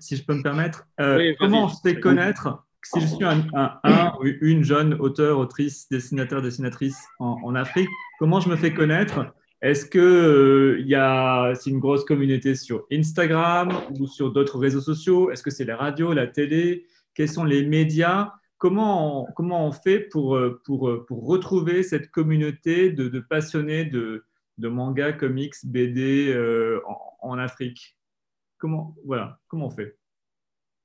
A: si, je peux me permettre. Euh, comment on se fait connaître si je suis un, ou une jeune auteur, autrice, dessinateur, dessinatrice en, Afrique, comment je me fais connaître? Est-ce que euh, il y a c'est une grosse communauté sur Instagram ou sur d'autres réseaux sociaux? Est-ce que c'est la radio, la télé? Quels sont les médias, comment on, comment on fait pour, euh, pour, euh, pour retrouver cette communauté de, de passionnés de, de manga, comics, BD euh, en, Afrique? Comment, voilà, comment on fait?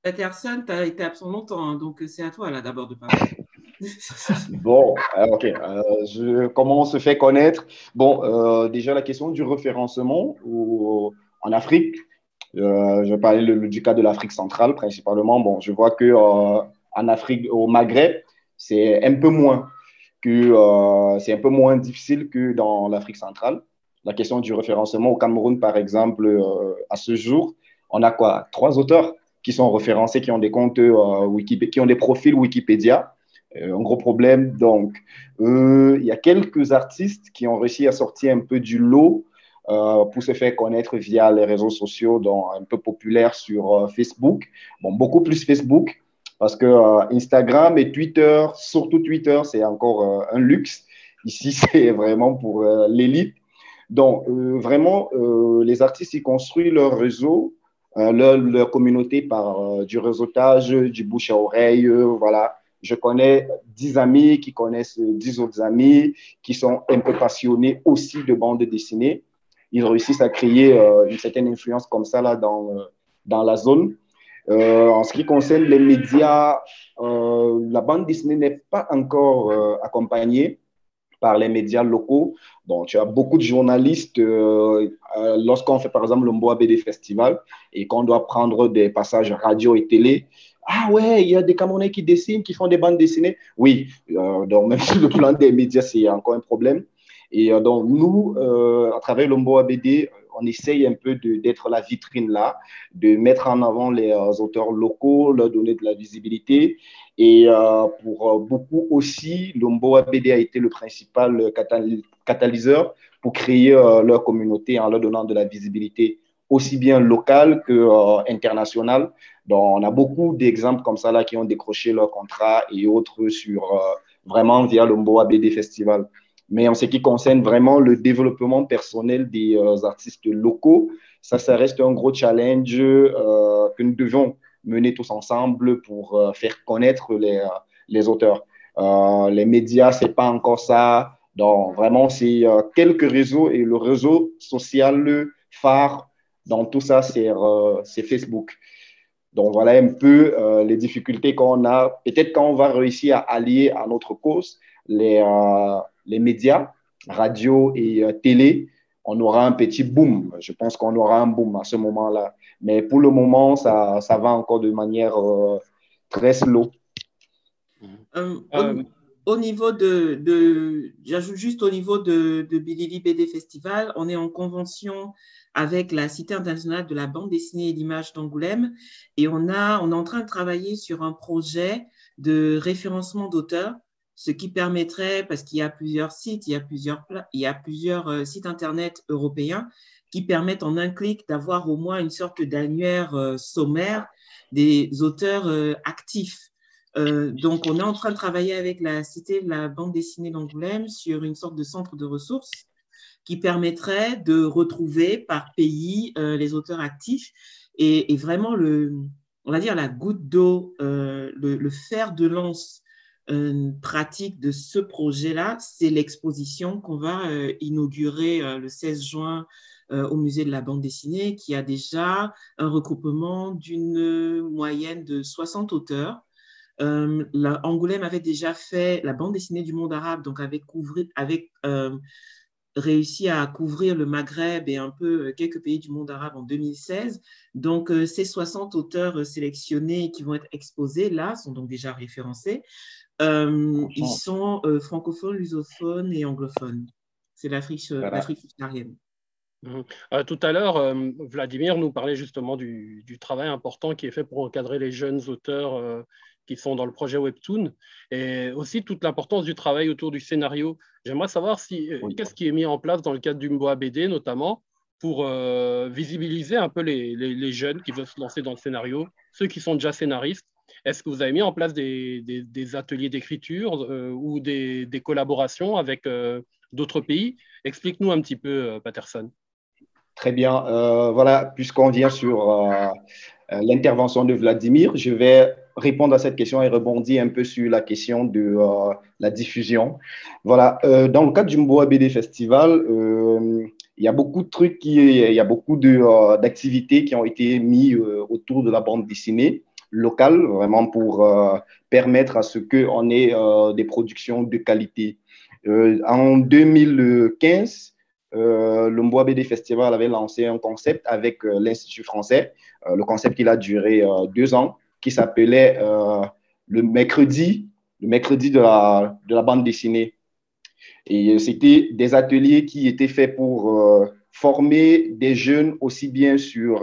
D: Peterson, tu as été absent longtemps, hein, donc c'est à toi là d'abord de parler.
F: bon, ok. je, comment on se fait connaître? Bon, déjà la question du référencement en Afrique. Euh, je vais parler du cas de l'Afrique centrale principalement. Bon, je vois que euh, en Afrique, au Maghreb, c'est un peu moins euh, c'est un peu moins difficile que dans l'Afrique centrale. La question du référencement au Cameroun, par exemple, à ce jour, on a quoi? Trois auteurs qui sont référencés, qui ont des comptes Wikipédia, qui ont des profils Wikipédia. un gros problème. Donc, il y a quelques artistes qui ont réussi à sortir un peu du lot euh, pour se faire connaître via les réseaux sociaux, donc un peu populaires sur euh, Facebook. Bon, beaucoup plus Facebook, parce que euh, Instagram et Twitter, surtout Twitter, c'est encore un luxe. Ici, c'est vraiment pour l'élite. Donc, vraiment, les artistes, ils construisent leur réseau, leur, leur, communauté par du réseautage, du bouche à oreille, voilà je connais dix amis qui connaissent dix autres amis qui sont un peu passionnés aussi de bande dessinée ils réussissent à créer euh, une certaine influence comme ça là, dans, euh, dans la zone. Euh, en ce qui concerne les médias, la bande dessinée n'est pas encore accompagnée par les médias locaux. Donc, tu as beaucoup de journalistes, lorsqu'on fait par exemple le Mboa BD Festival et qu'on doit prendre des passages radio et télé, ah ouais, il y a des Camerounais qui dessinent, qui font des bandes dessinées. Oui, donc même sur le plan des médias, c'est encore un problème. Et donc, nous, à travers le Mboa BD, on essaye un peu d'être la vitrine là, de mettre en avant les auteurs locaux, leur donner de la visibilité et euh, pour euh, beaucoup aussi, l'Ombo BD a été le principal catalyseur pour créer euh, leur communauté en leur donnant de la visibilité aussi bien locale que internationale. Donc, on a beaucoup d'exemples comme ça là qui ont décroché leur contrat et autres sur vraiment via l'Ombo BD Festival. Mais en ce qui concerne vraiment le développement personnel des artistes locaux, ça, ça reste un gros challenge que nous devons mener tous ensemble pour euh, faire connaître les, euh, les auteurs. Euh, les médias, c'est pas encore ça. Donc, vraiment, c'est quelques réseaux et le réseau social phare dans tout ça, c'est Facebook. Donc, voilà un peu les difficultés qu'on a. Peut-être quand on va réussir à allier à notre cause les, les médias, radio et télé, on aura un petit boom. Je pense qu'on aura un boom à ce moment-là. Mais pour le moment, ça, ça va encore de manière euh, très slow.
D: Euh, euh, au, niveau de, de j'ajoute juste au niveau de, de Bilili BD Festival, on est en convention avec la Cité internationale de la bande dessinée et l'image d'Angoulême et on, a, on est en train de travailler sur un projet de référencement d'auteurs ce qui permettrait, parce qu'il y a plusieurs sites, il y a plusieurs, plusieurs sites Internet européens qui permettent en un clic d'avoir au moins une sorte d'annuaire euh, sommaire des auteurs euh, actifs. Euh, donc, on est en train de travailler avec la Cité de la bande dessinée d'Angoulême sur une sorte de centre de ressources qui permettrait de retrouver par pays les auteurs actifs et, vraiment on va dire la goutte d'eau, le, fer de lance pratique de ce projet-là, c'est l'exposition qu'on va inaugurer le 16 juin euh, au musée de la bande dessinée, qui a déjà un regroupement d'une moyenne de 60 auteurs. Euh, Angoulême avait déjà fait la bande dessinée du monde arabe, donc avec, avec euh, réussi à couvrir le Maghreb et un peu quelques pays du monde arabe en 2016. Donc, ces 60 auteurs sélectionnés qui vont être exposés là sont donc déjà référencés. ils sont francophones, lusophones et anglophones. C'est l'Afrique subsaharienne.
B: Euh, tout à l'heure, euh, Vladimir nous parlait justement du, travail important qui est fait pour encadrer les jeunes auteurs euh, qui sont dans le projet Webtoon et aussi toute l'importance du travail autour du scénario. J'aimerais savoir si, qu'est-ce qui est mis en place dans le cadre du Mboa BD notamment pour visibiliser un peu les, jeunes qui veulent se lancer dans le scénario, ceux qui sont déjà scénaristes. Est-ce que vous avez mis en place des, ateliers d'écriture ou des, collaborations avec d'autres pays? Explique-nous un petit peu, Patterson.
F: Très bien. Euh, voilà, puisqu'on vient sur euh, euh, l'intervention de Vladimir, je vais répondre à cette question et rebondir un peu sur la question de la diffusion. Voilà, dans le cadre du Mboa BD Festival, il y a beaucoup de trucs, qui, il y a beaucoup d'activités qui ont été mises autour de la bande dessinée locale, vraiment pour permettre à ce qu'on ait des productions de qualité. en 2015, euh, le Mboa BD Festival avait lancé un concept avec euh, l'Institut français. Euh, le concept, il a duré deux ans, qui s'appelait le mercredi, le mercredi de la, de la bande dessinée. Et c'était des ateliers qui étaient faits pour former des jeunes aussi bien sur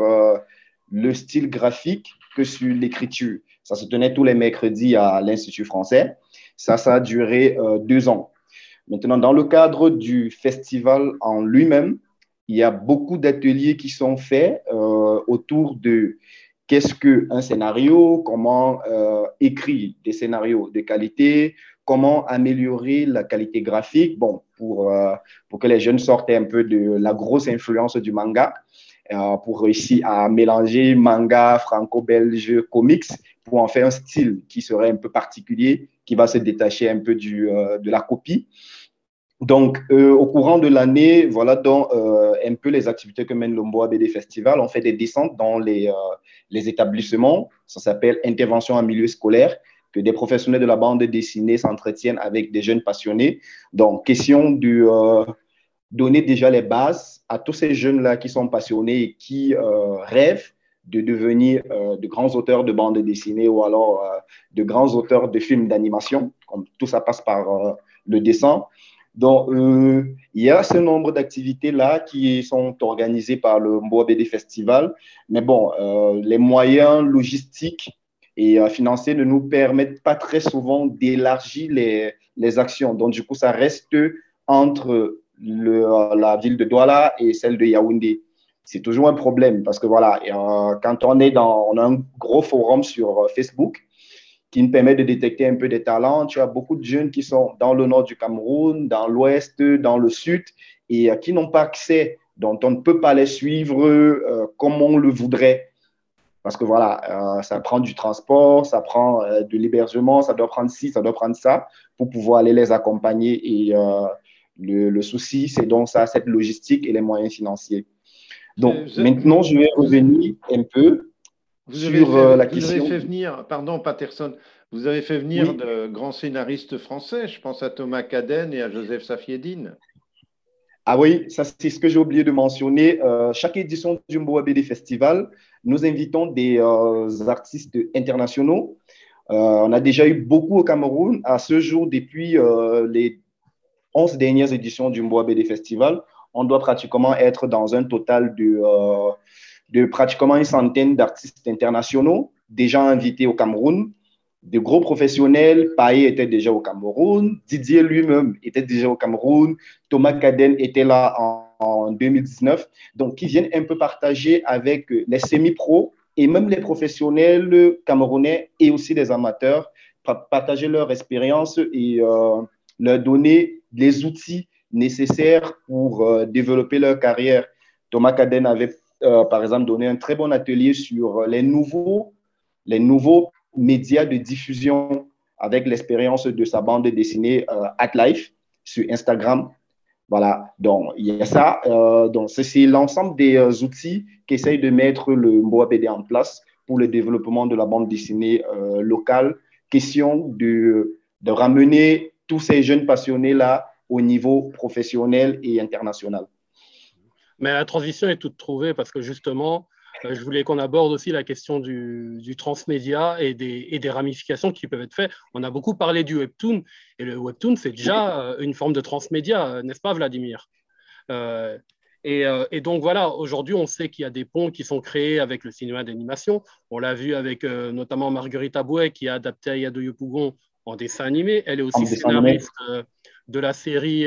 F: le style graphique que sur l'écriture. Ça se tenait tous les mercredis à l'Institut français. Ça, ça a duré deux ans. Maintenant, dans le cadre du festival en lui-même, il y a beaucoup d'ateliers qui sont faits euh, autour de qu'est-ce qu'un scénario, comment euh, écrire des scénarios de qualité, comment améliorer la qualité graphique, bon, pour, euh, pour que les jeunes sortent un peu de la grosse influence du manga, pour réussir à mélanger manga, franco-belge, comics, pour en faire un style qui serait un peu particulier, qui va se détacher un peu du, de la copie. Donc, euh, au courant de l'année, voilà donc euh, un peu les activités que mène l'Omboa BD Festival. On fait des descentes dans les, euh, les établissements. Ça s'appelle intervention en milieu scolaire. que des professionnels de la bande dessinée s'entretiennent avec des jeunes passionnés. Donc, question de donner déjà les bases à tous ces jeunes-là qui sont passionnés et qui rêvent de devenir de grands auteurs de bande dessinée ou alors de grands auteurs de films d'animation. Tout ça passe par le dessin. Donc, il y a ce nombre d'activités-là qui sont organisées par le Mboa BD Festival. Mais bon, les moyens logistiques et euh, financiers ne nous permettent pas très souvent d'élargir les, les, actions. Donc, du coup, ça reste entre euh, la ville de Douala et celle de Yaoundé. C'est toujours un problème parce que voilà, euh, quand on est dans, on a un gros forum sur Facebook qui nous permet de détecter un peu des talents. Tu as beaucoup de jeunes qui sont dans le nord du Cameroun, dans l'ouest, dans le sud et qui n'ont pas accès, dont on ne peut pas les suivre comme on le voudrait. Parce que voilà, euh, ça prend du transport, ça prend euh, de l'hébergement, ça doit prendre ci, ça doit prendre ça pour pouvoir aller les accompagner. Et euh, le, souci, c'est donc ça, cette logistique et les moyens financiers. Donc maintenant, je vais revenir un peu sur la question.
H: Vous avez fait venir, pardon Patterson, vous avez fait venir de grands scénaristes français, je pense à Thomas Caden et à Joseph Safiedine.
F: Ah oui, ça c'est ce que j'ai oublié de mentionner. chaque édition du Mboa BD Festival, nous invitons des euh, artistes internationaux. Euh, on a déjà eu beaucoup au Cameroun. À ce jour, depuis euh, les 11 dernières éditions du Mboa BD Festival, on doit pratiquement être dans un total de, de pratiquement une centaine d'artistes internationaux déjà invités au Cameroun de gros professionnels. Paye était déjà au Cameroun, Didier lui-même était déjà au Cameroun, Thomas Caden était là en en 2019, donc qui viennent un peu partager avec les semi-pros et même les professionnels camerounais et aussi les amateurs, partager leur expérience et euh, leur donner les outils nécessaires pour euh, développer leur carrière. Thomas Caden avait, euh, par exemple, donné un très bon atelier sur les nouveaux, les nouveaux médias de diffusion avec l'expérience de sa bande dessinée At Life sur Instagram voilà, donc il y a ça. Euh, donc, c'est l'ensemble des euh, outils qu'essaye de mettre le MOAPD en place pour le développement de la bande dessinée euh, locale. Question de, de ramener tous ces jeunes passionnés-là au niveau professionnel et international.
B: Mais la transition est toute trouvée parce que justement, euh, je voulais qu'on aborde aussi la question du, transmédia et des, ramifications qui peuvent être faites. On a beaucoup parlé du webtoon, et le webtoon, c'est déjà euh, une forme de transmédia, euh, n'est-ce pas, Vladimir? Et, donc voilà, aujourd'hui, on sait qu'il y a des ponts qui sont créés avec le cinéma d'animation. On l'a vu avec notamment Marguerite Abouet qui a adapté Ayado Yopougon en dessin animé. Elle est aussi scénariste de la série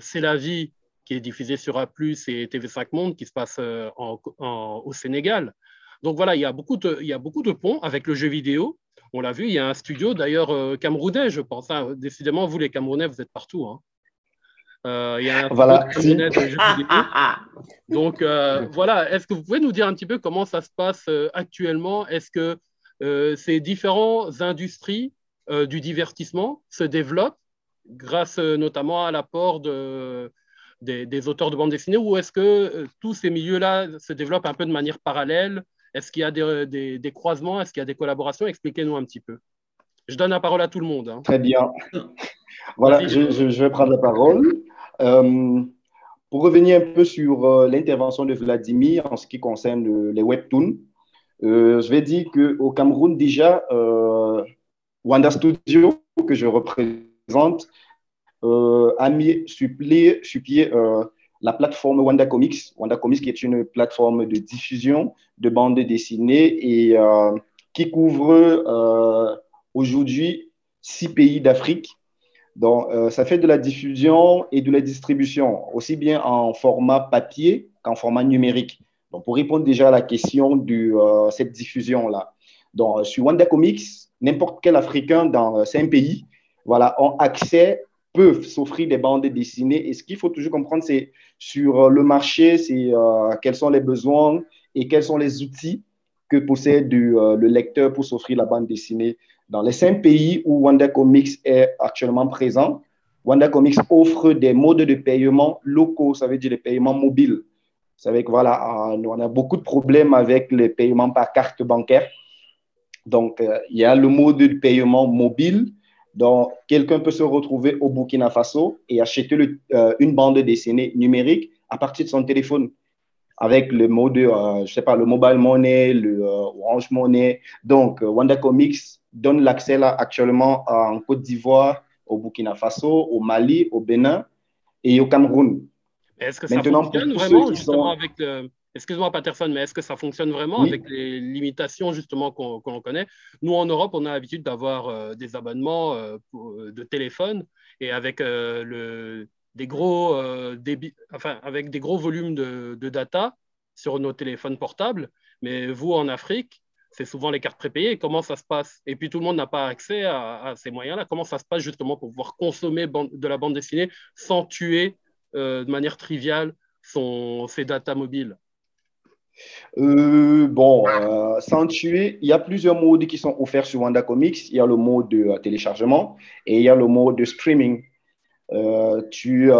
B: C'est la vie qui est diffusé sur A+, et TV5 Monde, qui se passe euh, au Sénégal. Donc voilà, il y, a beaucoup de, il y a beaucoup de ponts avec le jeu vidéo. On l'a vu, il y a un studio d'ailleurs euh, camerounais, je pense. Hein. Décidément, vous les Camerounais, vous êtes partout. Hein. Euh, il y a un voilà. camerounais de jeux vidéo. Donc voilà, est-ce que vous pouvez nous dire un petit peu comment ça se passe actuellement? Est-ce que ces différentes industries du divertissement se développent grâce notamment à l'apport de, des, auteurs de bande dessinée ou est-ce que euh, tous ces milieux-là se développent un peu de manière parallèle? Est-ce qu'il y a des, croisements? Est-ce qu'il y a des collaborations? Expliquez-nous un petit peu. Je donne la parole à tout le monde. Hein.
F: Très bien. voilà, je, vais prendre la parole. Euh, pour revenir un peu sur euh, l'intervention de Vladimir en ce qui concerne les webtoons, je vais dire qu'au Cameroun, déjà, Wanda Studio, que je représente, euh, a mis sur pied, euh, la plateforme Wanda Comics. Wanda Comics qui est une plateforme de diffusion de bandes dessinées et euh, qui couvre aujourd'hui six pays d'Afrique. Donc, ça fait de la diffusion et de la distribution, aussi bien en format papier qu'en format numérique. Donc, pour répondre déjà à la question de cette diffusion-là. Donc, sur Wanda Comics, n'importe quel Africain dans cinq pays voilà, ont accès peuvent s'offrir des bandes dessinées. Et ce qu'il faut toujours comprendre, c'est sur euh, le marché, c'est euh, quels sont les besoins et quels sont les outils que possède euh, le lecteur pour s'offrir la bande dessinée. Dans les cinq pays où Wanda Comics est actuellement présent, Wanda Comics offre des modes de paiement locaux, ça veut dire des paiements mobiles. Vous savez que voilà, on a beaucoup de problèmes avec les paiements par carte bancaire. Donc, il y a le mode de paiement mobile. Donc, quelqu'un peut se retrouver au Burkina Faso et acheter euh, une bande dessinée numérique à partir de son téléphone avec le mode, euh, je sais pas, le mobile money, le Orange Money. Donc, Wanda Comics donne l'accès là actuellement en Côte d'Ivoire, au Burkina Faso, au Mali, au Bénin et au Cameroun.
B: Est-ce que ça fonctionne vraiment justement avec le, excuse-moi Patterson, mais est-ce que ça fonctionne vraiment avec les limitations justement qu'on connaît? Nous, en Europe, on a l'habitude d'avoir euh, des abonnements euh, euh, de téléphone et avec, le, des gros, débit, enfin, avec des gros volumes de, data sur nos téléphones portables. Mais vous, en Afrique, c'est souvent les cartes prépayées. Comment ça se passe? Et puis tout le monde n'a pas accès à, ces moyens-là. Comment ça se passe justement pour pouvoir consommer de la bande dessinée sans tuer de manière triviale son, ses data mobiles?
F: Euh, bon, euh, sans tuer, il y a plusieurs modes qui sont offerts sur Wanda Comics. Il y a le mode de euh, téléchargement et il y a le mode de streaming. tu,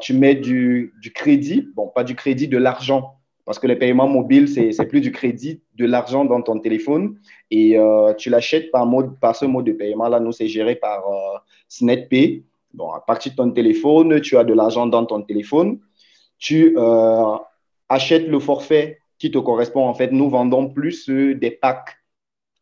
F: tu mets du, du, crédit, bon, pas du crédit, de l'argent, parce que les paiements mobiles, c'est plus du crédit, de l'argent dans ton téléphone et tu l'achètes par, mode, par ce mode de paiement. Là, nous, c'est géré par SnetPay. Bon, à partir de ton téléphone, tu as de l'argent dans ton téléphone. Tu achètes le forfait qui te correspond. En fait, nous vendons plus euh, des packs.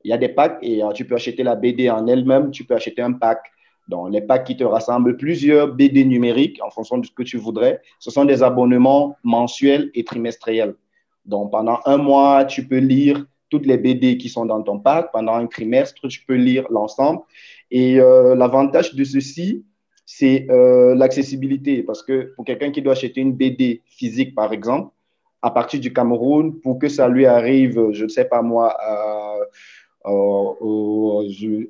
F: Il y a des packs et euh, tu peux acheter la BD en elle-même, tu peux acheter un pack. Donc, les packs qui te rassemblent plusieurs BD numériques en fonction de ce que tu voudrais. Ce sont des abonnements mensuels et trimestriels. Donc, pendant un mois, tu peux lire toutes les BD qui sont dans ton pack. Pendant un trimestre, tu peux lire l'ensemble. Et euh, l'avantage de ceci, c'est l'accessibilité. Parce que pour quelqu'un qui doit acheter une BD physique, par exemple, à partir du Cameroun pour que ça lui arrive, je ne sais pas moi, euh,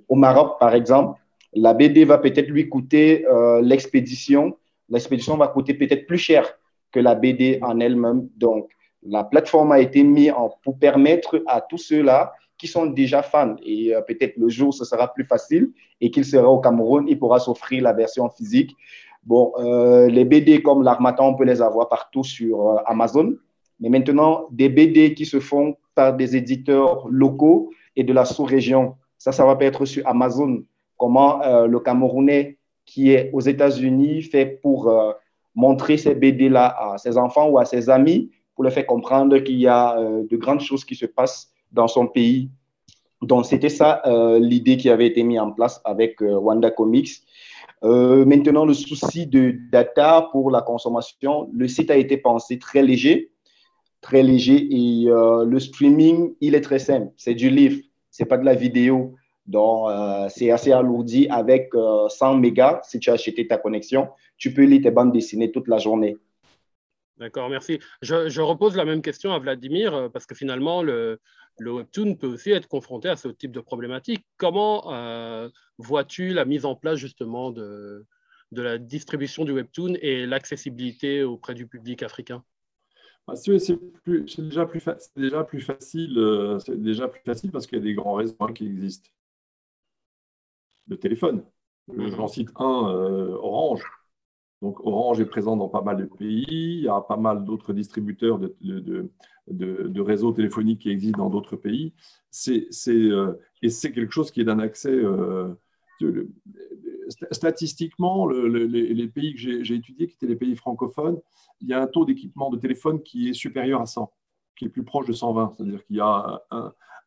F: au, Maroc, par exemple, la BD va peut-être lui coûter euh, l'expédition. L'expédition va coûter peut-être plus cher que la BD en elle-même. Donc, la plateforme a été mise pour permettre à tous ceux-là qui sont déjà fans, et euh, peut-être le jour ce sera plus facile et qu'il sera au Cameroun, il pourra s'offrir la version physique. Bon, les BD comme l'Armatan, on peut les avoir partout sur Amazon. Mais maintenant, des BD qui se font par des éditeurs locaux et de la sous-région, ça, ça va pas être sur Amazon. Comment euh, le Camerounais qui est aux États-Unis fait pour euh, montrer ces BD-là à ses enfants ou à ses amis, pour leur faire comprendre qu'il y a euh, de grandes choses qui se passent dans son pays. Donc, c'était ça l'idée qui avait été mise en place avec Wanda Comics. maintenant, le souci de data pour la consommation, le site a été pensé très léger très léger et euh, le streaming, il est très simple. C'est du livre, c'est pas de la vidéo. Donc, euh, c'est assez alourdi avec 100 euh, mégas. Si tu as acheté ta connexion, tu peux lire tes bandes dessinées toute la journée.
B: D'accord, merci. Je, repose la même question à Vladimir parce que finalement, le, Webtoon peut aussi être confronté à ce type de problématique. Comment vois-tu la mise en place justement de la distribution du Webtoon et l'accessibilité auprès du public africain?
E: Ah, c'est déjà, plus déjà plus facile. Euh, c'est déjà plus facile parce qu'il y a des grands réseaux hein, qui existent. Le téléphone. Mhm. J'en cite un, euh, Orange. Donc Orange est présent dans pas mal de pays. Il y a pas mal d'autres distributeurs de, de, réseaux téléphoniques qui existent dans d'autres pays. C'est, euh, et c'est quelque chose qui est d'un accès statistiquement, les, pays que j'ai étudiés, qui étaient les pays francophones, il y a un taux d'équipement de téléphone qui est supérieur à 100, qui est plus proche de 120, c'est-à-dire qu'il y a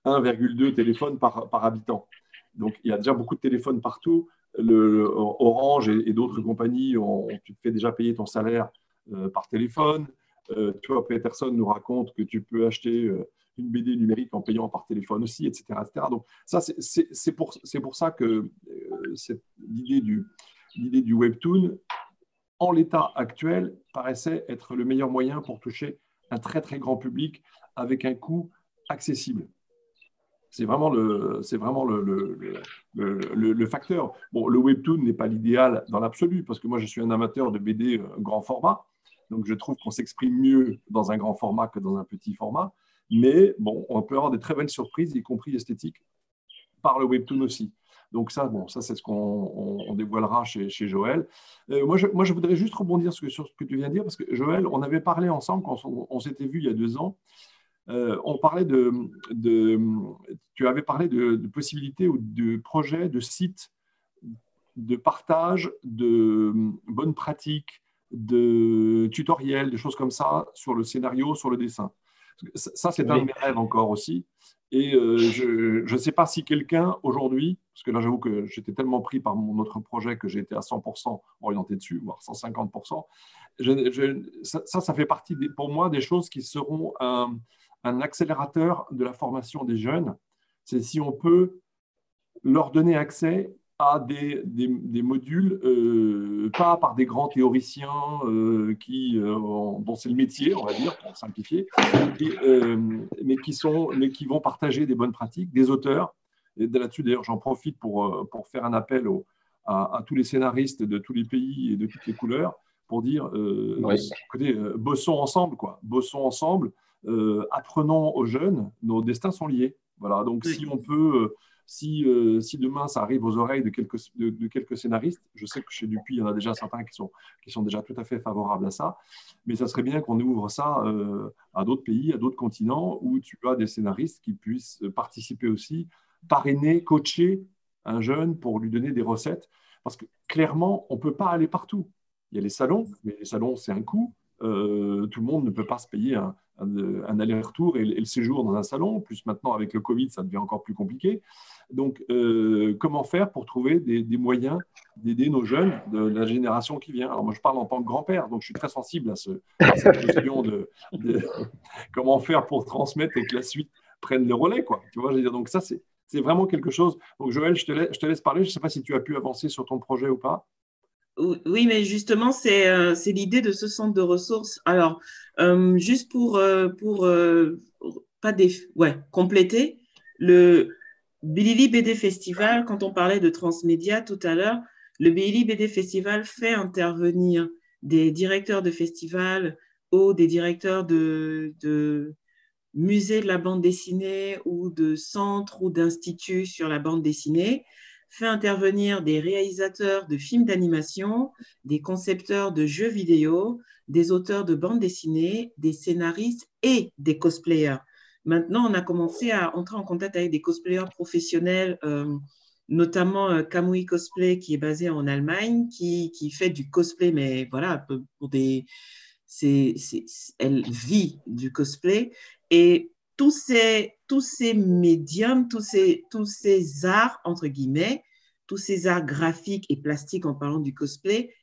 E: 1,2 téléphones par, habitant. Donc il y a déjà beaucoup de téléphones partout. Le, Orange et, d'autres compagnies, ont, tu te fais déjà payer ton salaire euh, par téléphone. Euh, tu vois, Peterson nous raconte que tu peux acheter euh, une BD numérique en payant par téléphone aussi, etc. etc. Donc, ça, c'est pour, pour, ça que euh, l'idée du, webtoon, en l'état actuel, paraissait être le meilleur moyen pour toucher un très, très grand public avec un coût accessible. C'est vraiment le, vraiment le, le, facteur. Bon, le webtoon n'est pas l'idéal dans l'absolu, parce que moi, je suis un amateur de BD euh, grand format. Donc, je trouve qu'on s'exprime mieux dans un grand format que dans un petit format. Mais bon, on peut avoir des très belles surprises, y compris esthétiques, par le webtoon aussi. Donc ça, bon, ça c'est ce qu'on dévoilera chez, Joël. Euh, moi, je, moi, je voudrais juste rebondir sur, ce que tu viens de dire, parce que Joël, on avait parlé ensemble quand on, s'était vu il y a deux ans. on parlait de, de, tu avais parlé de, de possibilités ou de projets, de sites de partage de bonnes pratiques, de tutoriels, des choses comme ça sur le scénario, sur le dessin. Ça, c'est un de mes rêves encore aussi. Et euh, je ne sais pas si quelqu'un aujourd'hui, parce que là j'avoue que j'étais tellement pris par mon autre projet que j'ai été à 100% orienté dessus, voire 150%, ça, ça, fait partie pour moi des choses qui seront un, un accélérateur de la formation des jeunes. C'est si on peut leur donner accès à des, des, modules, euh, pas par des grands théoriciens euh, qui, euh, dont c'est le métier, on va dire, pour simplifier, mais, qui sont, mais qui vont partager des bonnes pratiques, des auteurs. Et là-dessus, d'ailleurs, j'en profite pour, pour faire un appel à, tous les scénaristes de tous les pays et de toutes les couleurs pour dire, écoutez, bossons ensemble, quoi. Bossons ensemble, apprenons aux jeunes, nos destins sont liés. Voilà, donc si on peut euh, si, demain ça arrive aux oreilles de quelques, de, quelques scénaristes, je sais que chez Dupuis, il y en a déjà certains qui sont, qui sont déjà tout à fait favorables à ça, mais ça serait bien qu'on ouvre ça euh, à d'autres pays, à d'autres continents, où tu as des scénaristes qui puissent participer aussi, parrainer, coacher un jeune pour lui donner des recettes, parce que clairement, on ne peut pas aller partout. Il y a les salons, mais les salons, c'est un coût. Euh, tout le monde ne peut pas se payer un, aller-retour et, le séjour dans un salon. Plus maintenant, avec le Covid, ça devient encore plus compliqué. Donc, euh, comment faire pour trouver des, moyens d'aider nos jeunes de la génération qui vient? Alors, moi, je parle en tant que grand-père, donc je suis très sensible à, ce, cette question de, comment faire pour transmettre et que la suite prenne le relais. Quoi. Tu vois, je veux dire, donc ça, c'est, vraiment quelque chose. Donc, Joël, je te, laisse, je te laisse parler. Je ne sais pas si tu as pu avancer sur ton projet ou pas.
D: Oui, mais justement, c'est euh, l'idée de ce centre de ressources. Alors, euh, juste pour, euh, compléter, le Bilili BD Festival, quand on parlait de transmédia tout à l'heure, le Bilili BD Festival fait intervenir des directeurs de festivals ou des directeurs de musées de la bande dessinée ou de centres ou d'instituts sur la bande dessinée fait intervenir des réalisateurs de films d'animation, des concepteurs de jeux vidéo, des auteurs de bandes dessinées, des scénaristes et des cosplayers. Maintenant, on a commencé à entrer en contact avec des cosplayers professionnels, euh, notamment euh, Cosplay, qui est basé en Allemagne, qui, qui fait du cosplay, mais voilà, pour des, elle vit du cosplay. Et tous ces, tous ces médiums, tous ces, tous ces arts, entre guillemets, tous ces arts graphiques et plastiques en parlant du cosplay,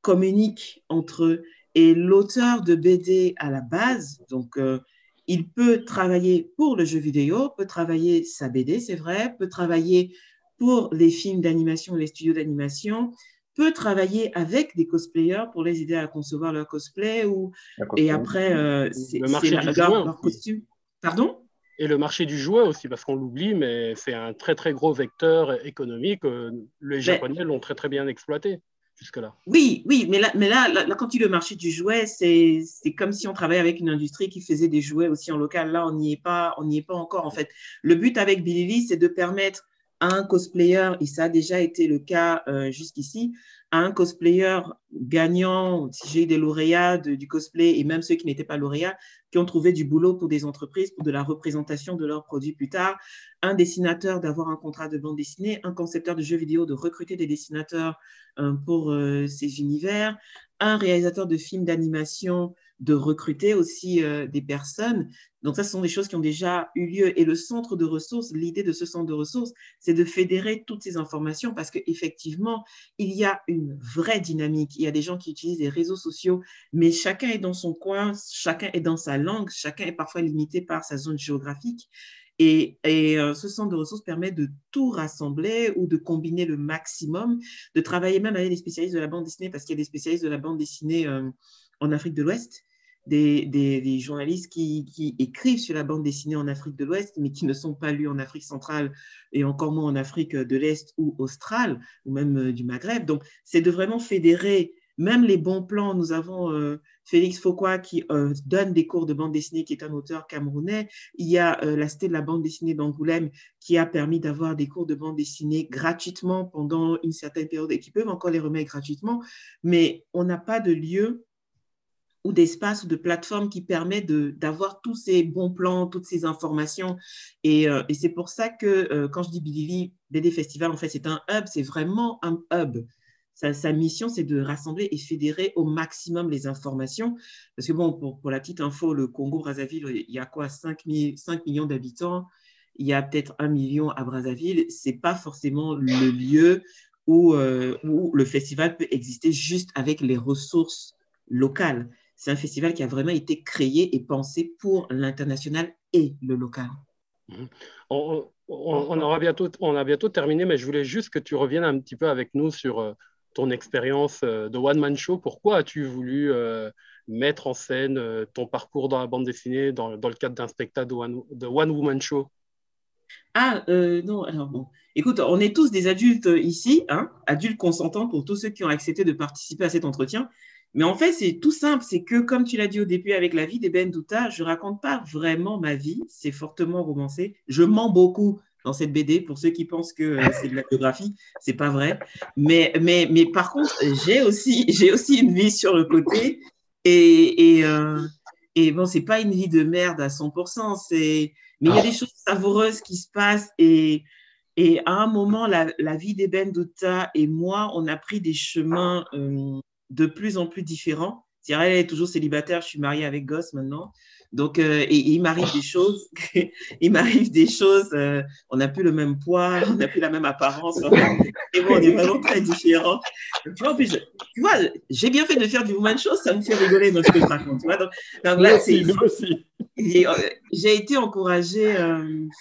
D: communiquent entre eux. Et l'auteur de BD à la base, donc euh, il peut travailler pour le jeu vidéo, peut travailler sa BD, c'est vrai, peut travailler pour les films d'animation, les studios d'animation, peut travailler avec des cosplayers pour les aider à concevoir leur cosplay ou et après euh, c'est leur costume. Pardon?
B: Et le marché du jouet aussi, parce qu'on l'oublie, mais c'est un très très gros vecteur économique. Euh, les Japonais l'ont très très bien exploité jusque-là.
D: Oui, oui, mais là, mais là, là, quand tu dis le marché du jouet, c'est comme si on travaillait avec une industrie qui faisait des jouets aussi en local. Là, on n'y est pas, on n'y est pas encore en fait. Le but avec Billy c'est de permettre à un cosplayer, et ça a déjà été le cas euh, jusqu'ici, un cosplayer gagnant, si j'ai eu des lauréats du cosplay et même ceux qui n'étaient pas lauréats, qui ont trouvé du boulot pour des entreprises, pour de la représentation de leurs produits plus tard, un dessinateur d'avoir un contrat de bande dessinée, un concepteur de jeux vidéo de recruter des dessinateurs euh, pour euh, ces univers, un réalisateur de films d'animation de recruter aussi euh, des personnes. Donc ça, ce sont des choses qui ont déjà eu lieu. Et le centre de ressources, l'idée de ce centre de ressources, c'est de fédérer toutes ces informations parce qu'effectivement, il y a une vraie dynamique. Il y a des gens qui utilisent les réseaux sociaux, mais chacun est dans son coin, chacun est dans sa langue, chacun est parfois limité par sa zone géographique. Et, euh, ce centre de ressources permet de tout rassembler ou de combiner le maximum, de travailler même avec des spécialistes de la bande dessinée, parce qu'il y a des spécialistes de la bande dessinée euh, en Afrique de l'Ouest des, journalistes qui, écrivent sur la bande dessinée en Afrique de l'Ouest, mais qui ne sont pas lus en Afrique centrale et encore moins en Afrique de l'Est ou australe, ou même euh, du Maghreb. Donc, c'est de vraiment fédérer même les bons plans. Nous avons euh, Félix Foucault qui euh, donne des cours de bande dessinée, qui est un auteur camerounais. Il y a la Cité de la bande dessinée d'Angoulême qui a permis d'avoir des cours de bande dessinée gratuitement pendant une certaine période et qui peuvent encore les remettre gratuitement. Mais on n'a pas de lieu ou d'espace ou de plateforme qui permet d'avoir tous ces bons plans, toutes ces informations. Et, euh, c'est pour ça que euh, quand je dis Billy BD Festival, en fait, c'est un hub, c'est vraiment un hub. Sa, mission, c'est de rassembler et fédérer au maximum les informations. Parce que, bon, pour, pour la petite info, le Congo-Brazzaville, il y a quoi 5, 5 millions d'habitants. Il y a peut-être un million à Brazzaville. Ce n'est pas forcément le lieu où, euh, où le festival peut exister juste avec les ressources locales c'est un festival qui a vraiment été créé et pensé pour l'international et le local.
B: On, aura bientôt, on a bientôt terminé, mais je voulais juste que tu reviennes un petit peu avec nous sur euh, ton expérience euh, de One Man Show. Pourquoi as-tu voulu euh, mettre en scène ton parcours dans la bande dessinée dans, le cadre d'un spectacle de One, de One Woman Show?
D: Ah, non, alors bon. Écoute, on est tous des adultes ici, hein, adultes consentants pour tous ceux qui ont accepté de participer à cet entretien. Mais en fait, c'est tout simple. C'est que, comme tu l'as dit au début avec la vie d'Eben Douta, je raconte pas vraiment ma vie. C'est fortement romancé. Je mens beaucoup dans cette BD. Pour ceux qui pensent que euh, c'est de la biographie, c'est pas vrai. Mais, mais, mais par contre, j'ai aussi, j'ai aussi une vie sur le côté. Et, et, euh, et bon, c'est pas une vie de merde à 100%. C'est, mais il y a des choses savoureuses qui se passent. Et, et à un moment, la, la vie d'Eben Douta et moi, on a pris des chemins. Euh, de plus en plus différents. elle est toujours célibataire, je suis mariée avec gosse maintenant. Donc, euh, et, il m'arrive des choses, il m'arrive des choses, euh, on n'a plus le même poids, on n'a plus la même apparence, et bon, on est vraiment très différents. Tu vois, tu vois j'ai bien fait de faire du woman show, ça me fait rigoler dans ce que je raconte. Tu vois, donc, là, c'est. Euh, j'ai été encouragée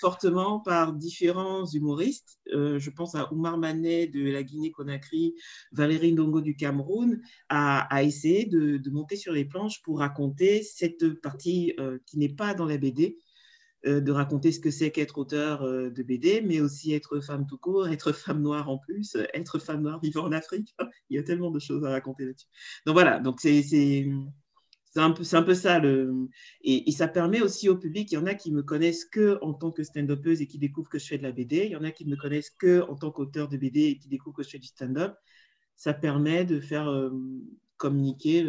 D: fortement par différents humoristes. je pense à Oumar Manet de la Guinée-Conakry, Valérie Ndongo du Cameroun, à, essayer de, monter sur les planches pour raconter cette partie euh, qui n'est pas dans la BD, euh, de raconter ce que c'est qu'être auteur euh, de BD, mais aussi être femme tout court, être femme noire en plus, être femme noire vivant en Afrique. Il y a tellement de choses à raconter là-dessus. Donc voilà, donc c'est peu, un peu ça. Et, ça permet aussi au public, il y en a qui me connaissent que en tant que stand-upeuse et qui découvrent que je fais de la BD. Il y en a qui me connaissent que en tant qu'auteur de BD et qui découvrent que je fais du stand-up. Ça permet de faire communiquer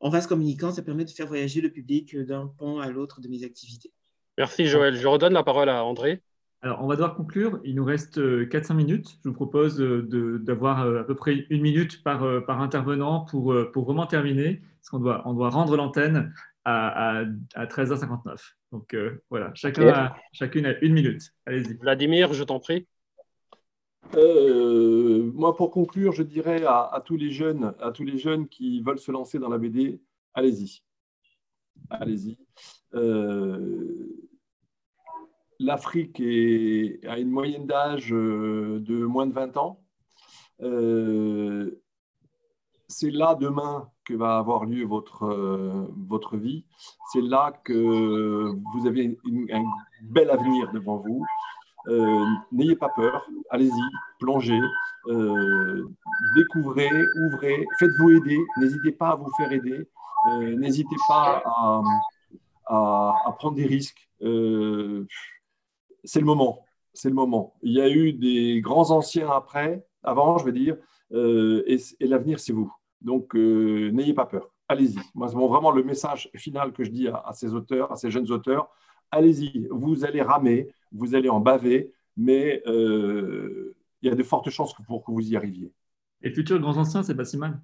D: en vase communicant, ça permet de faire voyager le public d'un pan à l'autre de mes activités.
B: Merci Joël. Je redonne la parole à André.
A: Alors, on va devoir conclure. Il nous reste 4-5 euh, minutes. Je vous propose euh, d'avoir euh, à peu près une minute par, par intervenant pour, pour vraiment terminer, parce qu'on doit, on doit rendre l'antenne à, à, 13h59. Donc voilà, chacun a, chacune a une minute. Allez-y.
B: Vladimir, je t'en prie.
E: Euh, moi, pour conclure, je dirais à, tous les jeunes, à tous les jeunes qui veulent se lancer dans la BD, allez-y, allez-y. Euh, L'Afrique a une moyenne d'âge euh, de moins de 20 ans. c'est là demain que va avoir lieu votre, votre vie. C'est là que vous avez un bel avenir devant vous. Euh, n'ayez pas peur, allez-y, plongez, euh, découvrez, ouvrez, faites-vous aider, n'hésitez pas à vous faire aider, euh, n'hésitez pas à, prendre des risques. C'est le moment, c'est le moment. Il y a eu des grands anciens après, avant, je veux dire, et, l'avenir, c'est vous. Donc, n'ayez pas peur. Allez-y. Moi, c'est vraiment le message final que je dis à ces auteurs, à ces jeunes auteurs allez-y, vous allez ramer, vous allez en baver, mais euh, il y a de fortes chances pour que vous y arriviez.
A: Et futurs grands anciens, c'est pas si mal.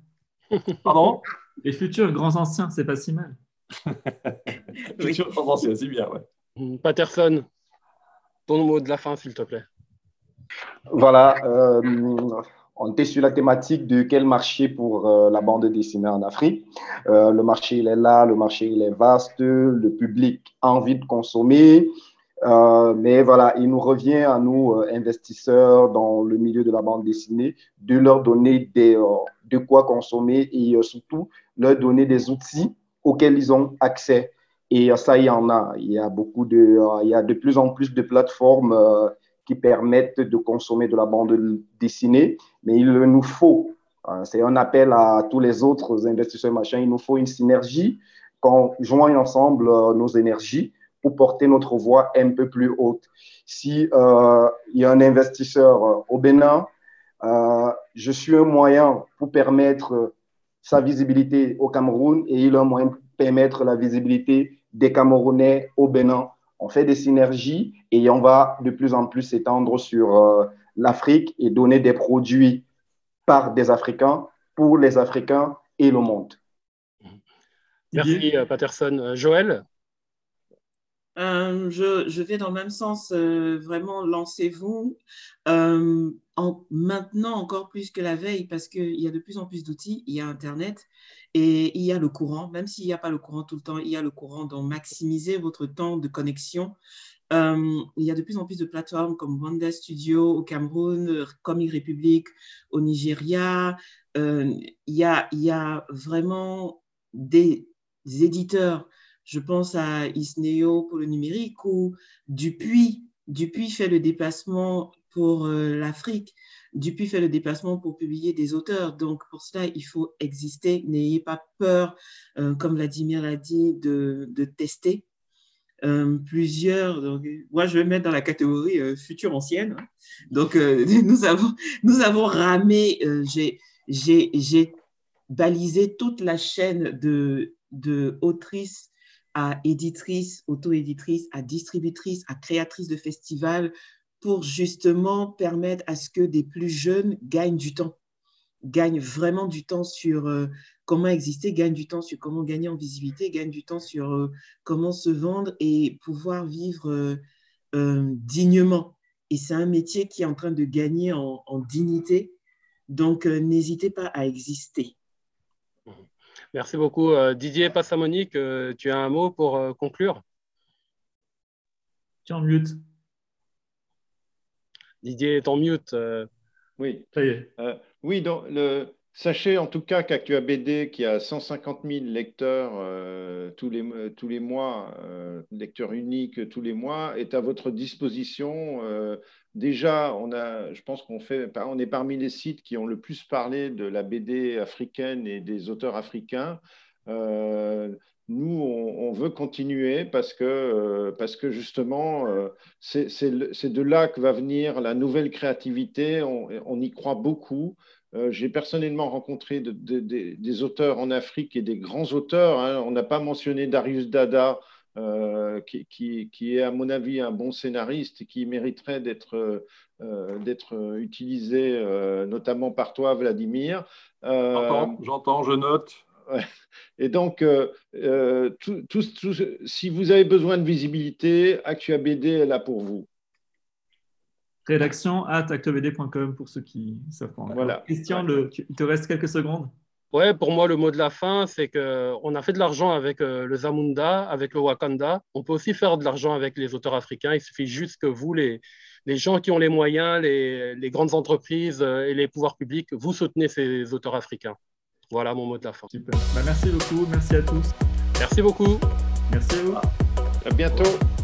E: Pardon?
A: Les futurs grands anciens, c'est pas si mal.
E: futurs grands anciens, c'est bien, ouais.
B: Patterson, ton mot de la fin, s'il te plaît.
F: Voilà. Euh, on était sur la thématique de quel marché pour euh, la bande dessinée en Afrique. Euh, le marché, il est là, le marché, il est vaste, le public a envie de consommer. Mais voilà, il nous revient à nous, investisseurs dans le milieu de la bande dessinée, de leur donner de quoi consommer et surtout leur donner des outils auxquels ils ont accès. Et ça, il y en a. Il y a beaucoup de, il y a de plus en plus de plateformes qui permettent de consommer de la bande dessinée, mais il nous faut, hein, c'est un appel à tous les autres investisseurs machin, il nous faut une synergie, qu'on joigne ensemble euh, nos énergies pour porter notre voix un peu plus haute. Si euh, il y a un investisseur euh, au Bénin, je suis un moyen pour permettre sa visibilité au Cameroun et il a un moyen de permettre la visibilité des Camerounais au Bénin. On fait des synergies et on va de plus en plus s'étendre sur euh, l'Afrique et donner des produits par des Africains pour les Africains et le monde.
B: Merci, Patterson. Joël?
D: Euh, je, vais dans le même sens, euh, vraiment lancez-vous euh, en maintenant encore plus que la veille parce qu'il y a de plus en plus d'outils, il y a Internet et il y a le courant, même s'il n'y a pas le courant tout le temps, il y a le courant, donc maximisez votre temps de connexion. il y a de plus en plus de plateformes comme Wanda Studio au Cameroun, Comic Republic au Nigeria. il y a vraiment des éditeurs je pense à Isneo pour le numérique ou Dupuis. Dupuis fait le déplacement pour euh, l'Afrique. Dupuis fait le déplacement pour publier des auteurs. Donc, pour cela, il faut exister. N'ayez pas peur, euh, comme Vladimir l'a dit, de, tester. Euh, plusieurs, moi je vais mettre dans la catégorie future ancienne. Donc, nous, avons, nous avons ramé, j'ai balisé toute la chaîne de, de autrices à éditrice, auto-éditrice, à distributrice, à créatrice de festivals, pour justement permettre à ce que des plus jeunes gagnent du temps, gagnent vraiment du temps sur euh, comment exister, gagnent du temps sur comment gagner en visibilité, gagnent du temps sur euh, comment se vendre et pouvoir vivre euh, dignement. Et c'est un métier qui est en train de gagner en dignité. Donc, n'hésitez pas à exister.
B: Merci beaucoup. Euh, Didier Passamonique, euh, tu as un mot pour euh, conclure?
A: Tu es en mute.
B: Didier est en mute.
H: Oui, ça y est. oui, donc, le, sachez en tout cas qu'Actua BD, qui a 150 000 lecteurs tous, les, tous les mois, lecteurs uniques tous les mois, est à votre disposition déjà, on a, je pense qu'on fait, on est parmi les sites qui ont le plus parlé de la BD africaine et des auteurs africains. Euh, nous, on, veut continuer parce que, euh, parce que justement, euh, c'est de là que va venir la nouvelle créativité. On, y croit beaucoup. J'ai personnellement rencontré des auteurs en Afrique et des grands auteurs. Hein. On n'a pas mentionné Darius Dada, euh, qui, est, à mon avis, un bon scénariste et qui mériterait d'être euh, utilisé, euh, notamment par toi, Vladimir.
E: J'entends, je note.
H: Et donc, si vous avez besoin de visibilité, ActuaBD est là pour vous.
A: Rédaction at actuabd.com pour ceux qui savent Voilà. Christian, il te reste quelques secondes?
B: Ouais, pour moi, le mot de la fin, c'est qu'on a fait de l'argent avec euh, le Zamunda, avec le Wakanda. On peut aussi faire de l'argent avec les auteurs africains. Il suffit juste que vous, les, les gens qui ont les moyens, les, les grandes entreprises euh, et les pouvoirs publics, vous soutenez ces auteurs africains. Voilà mon mot de la fin.
A: Super. Bah, merci beaucoup. Merci à tous.
B: Merci beaucoup.
A: Merci à vous.
H: À bientôt.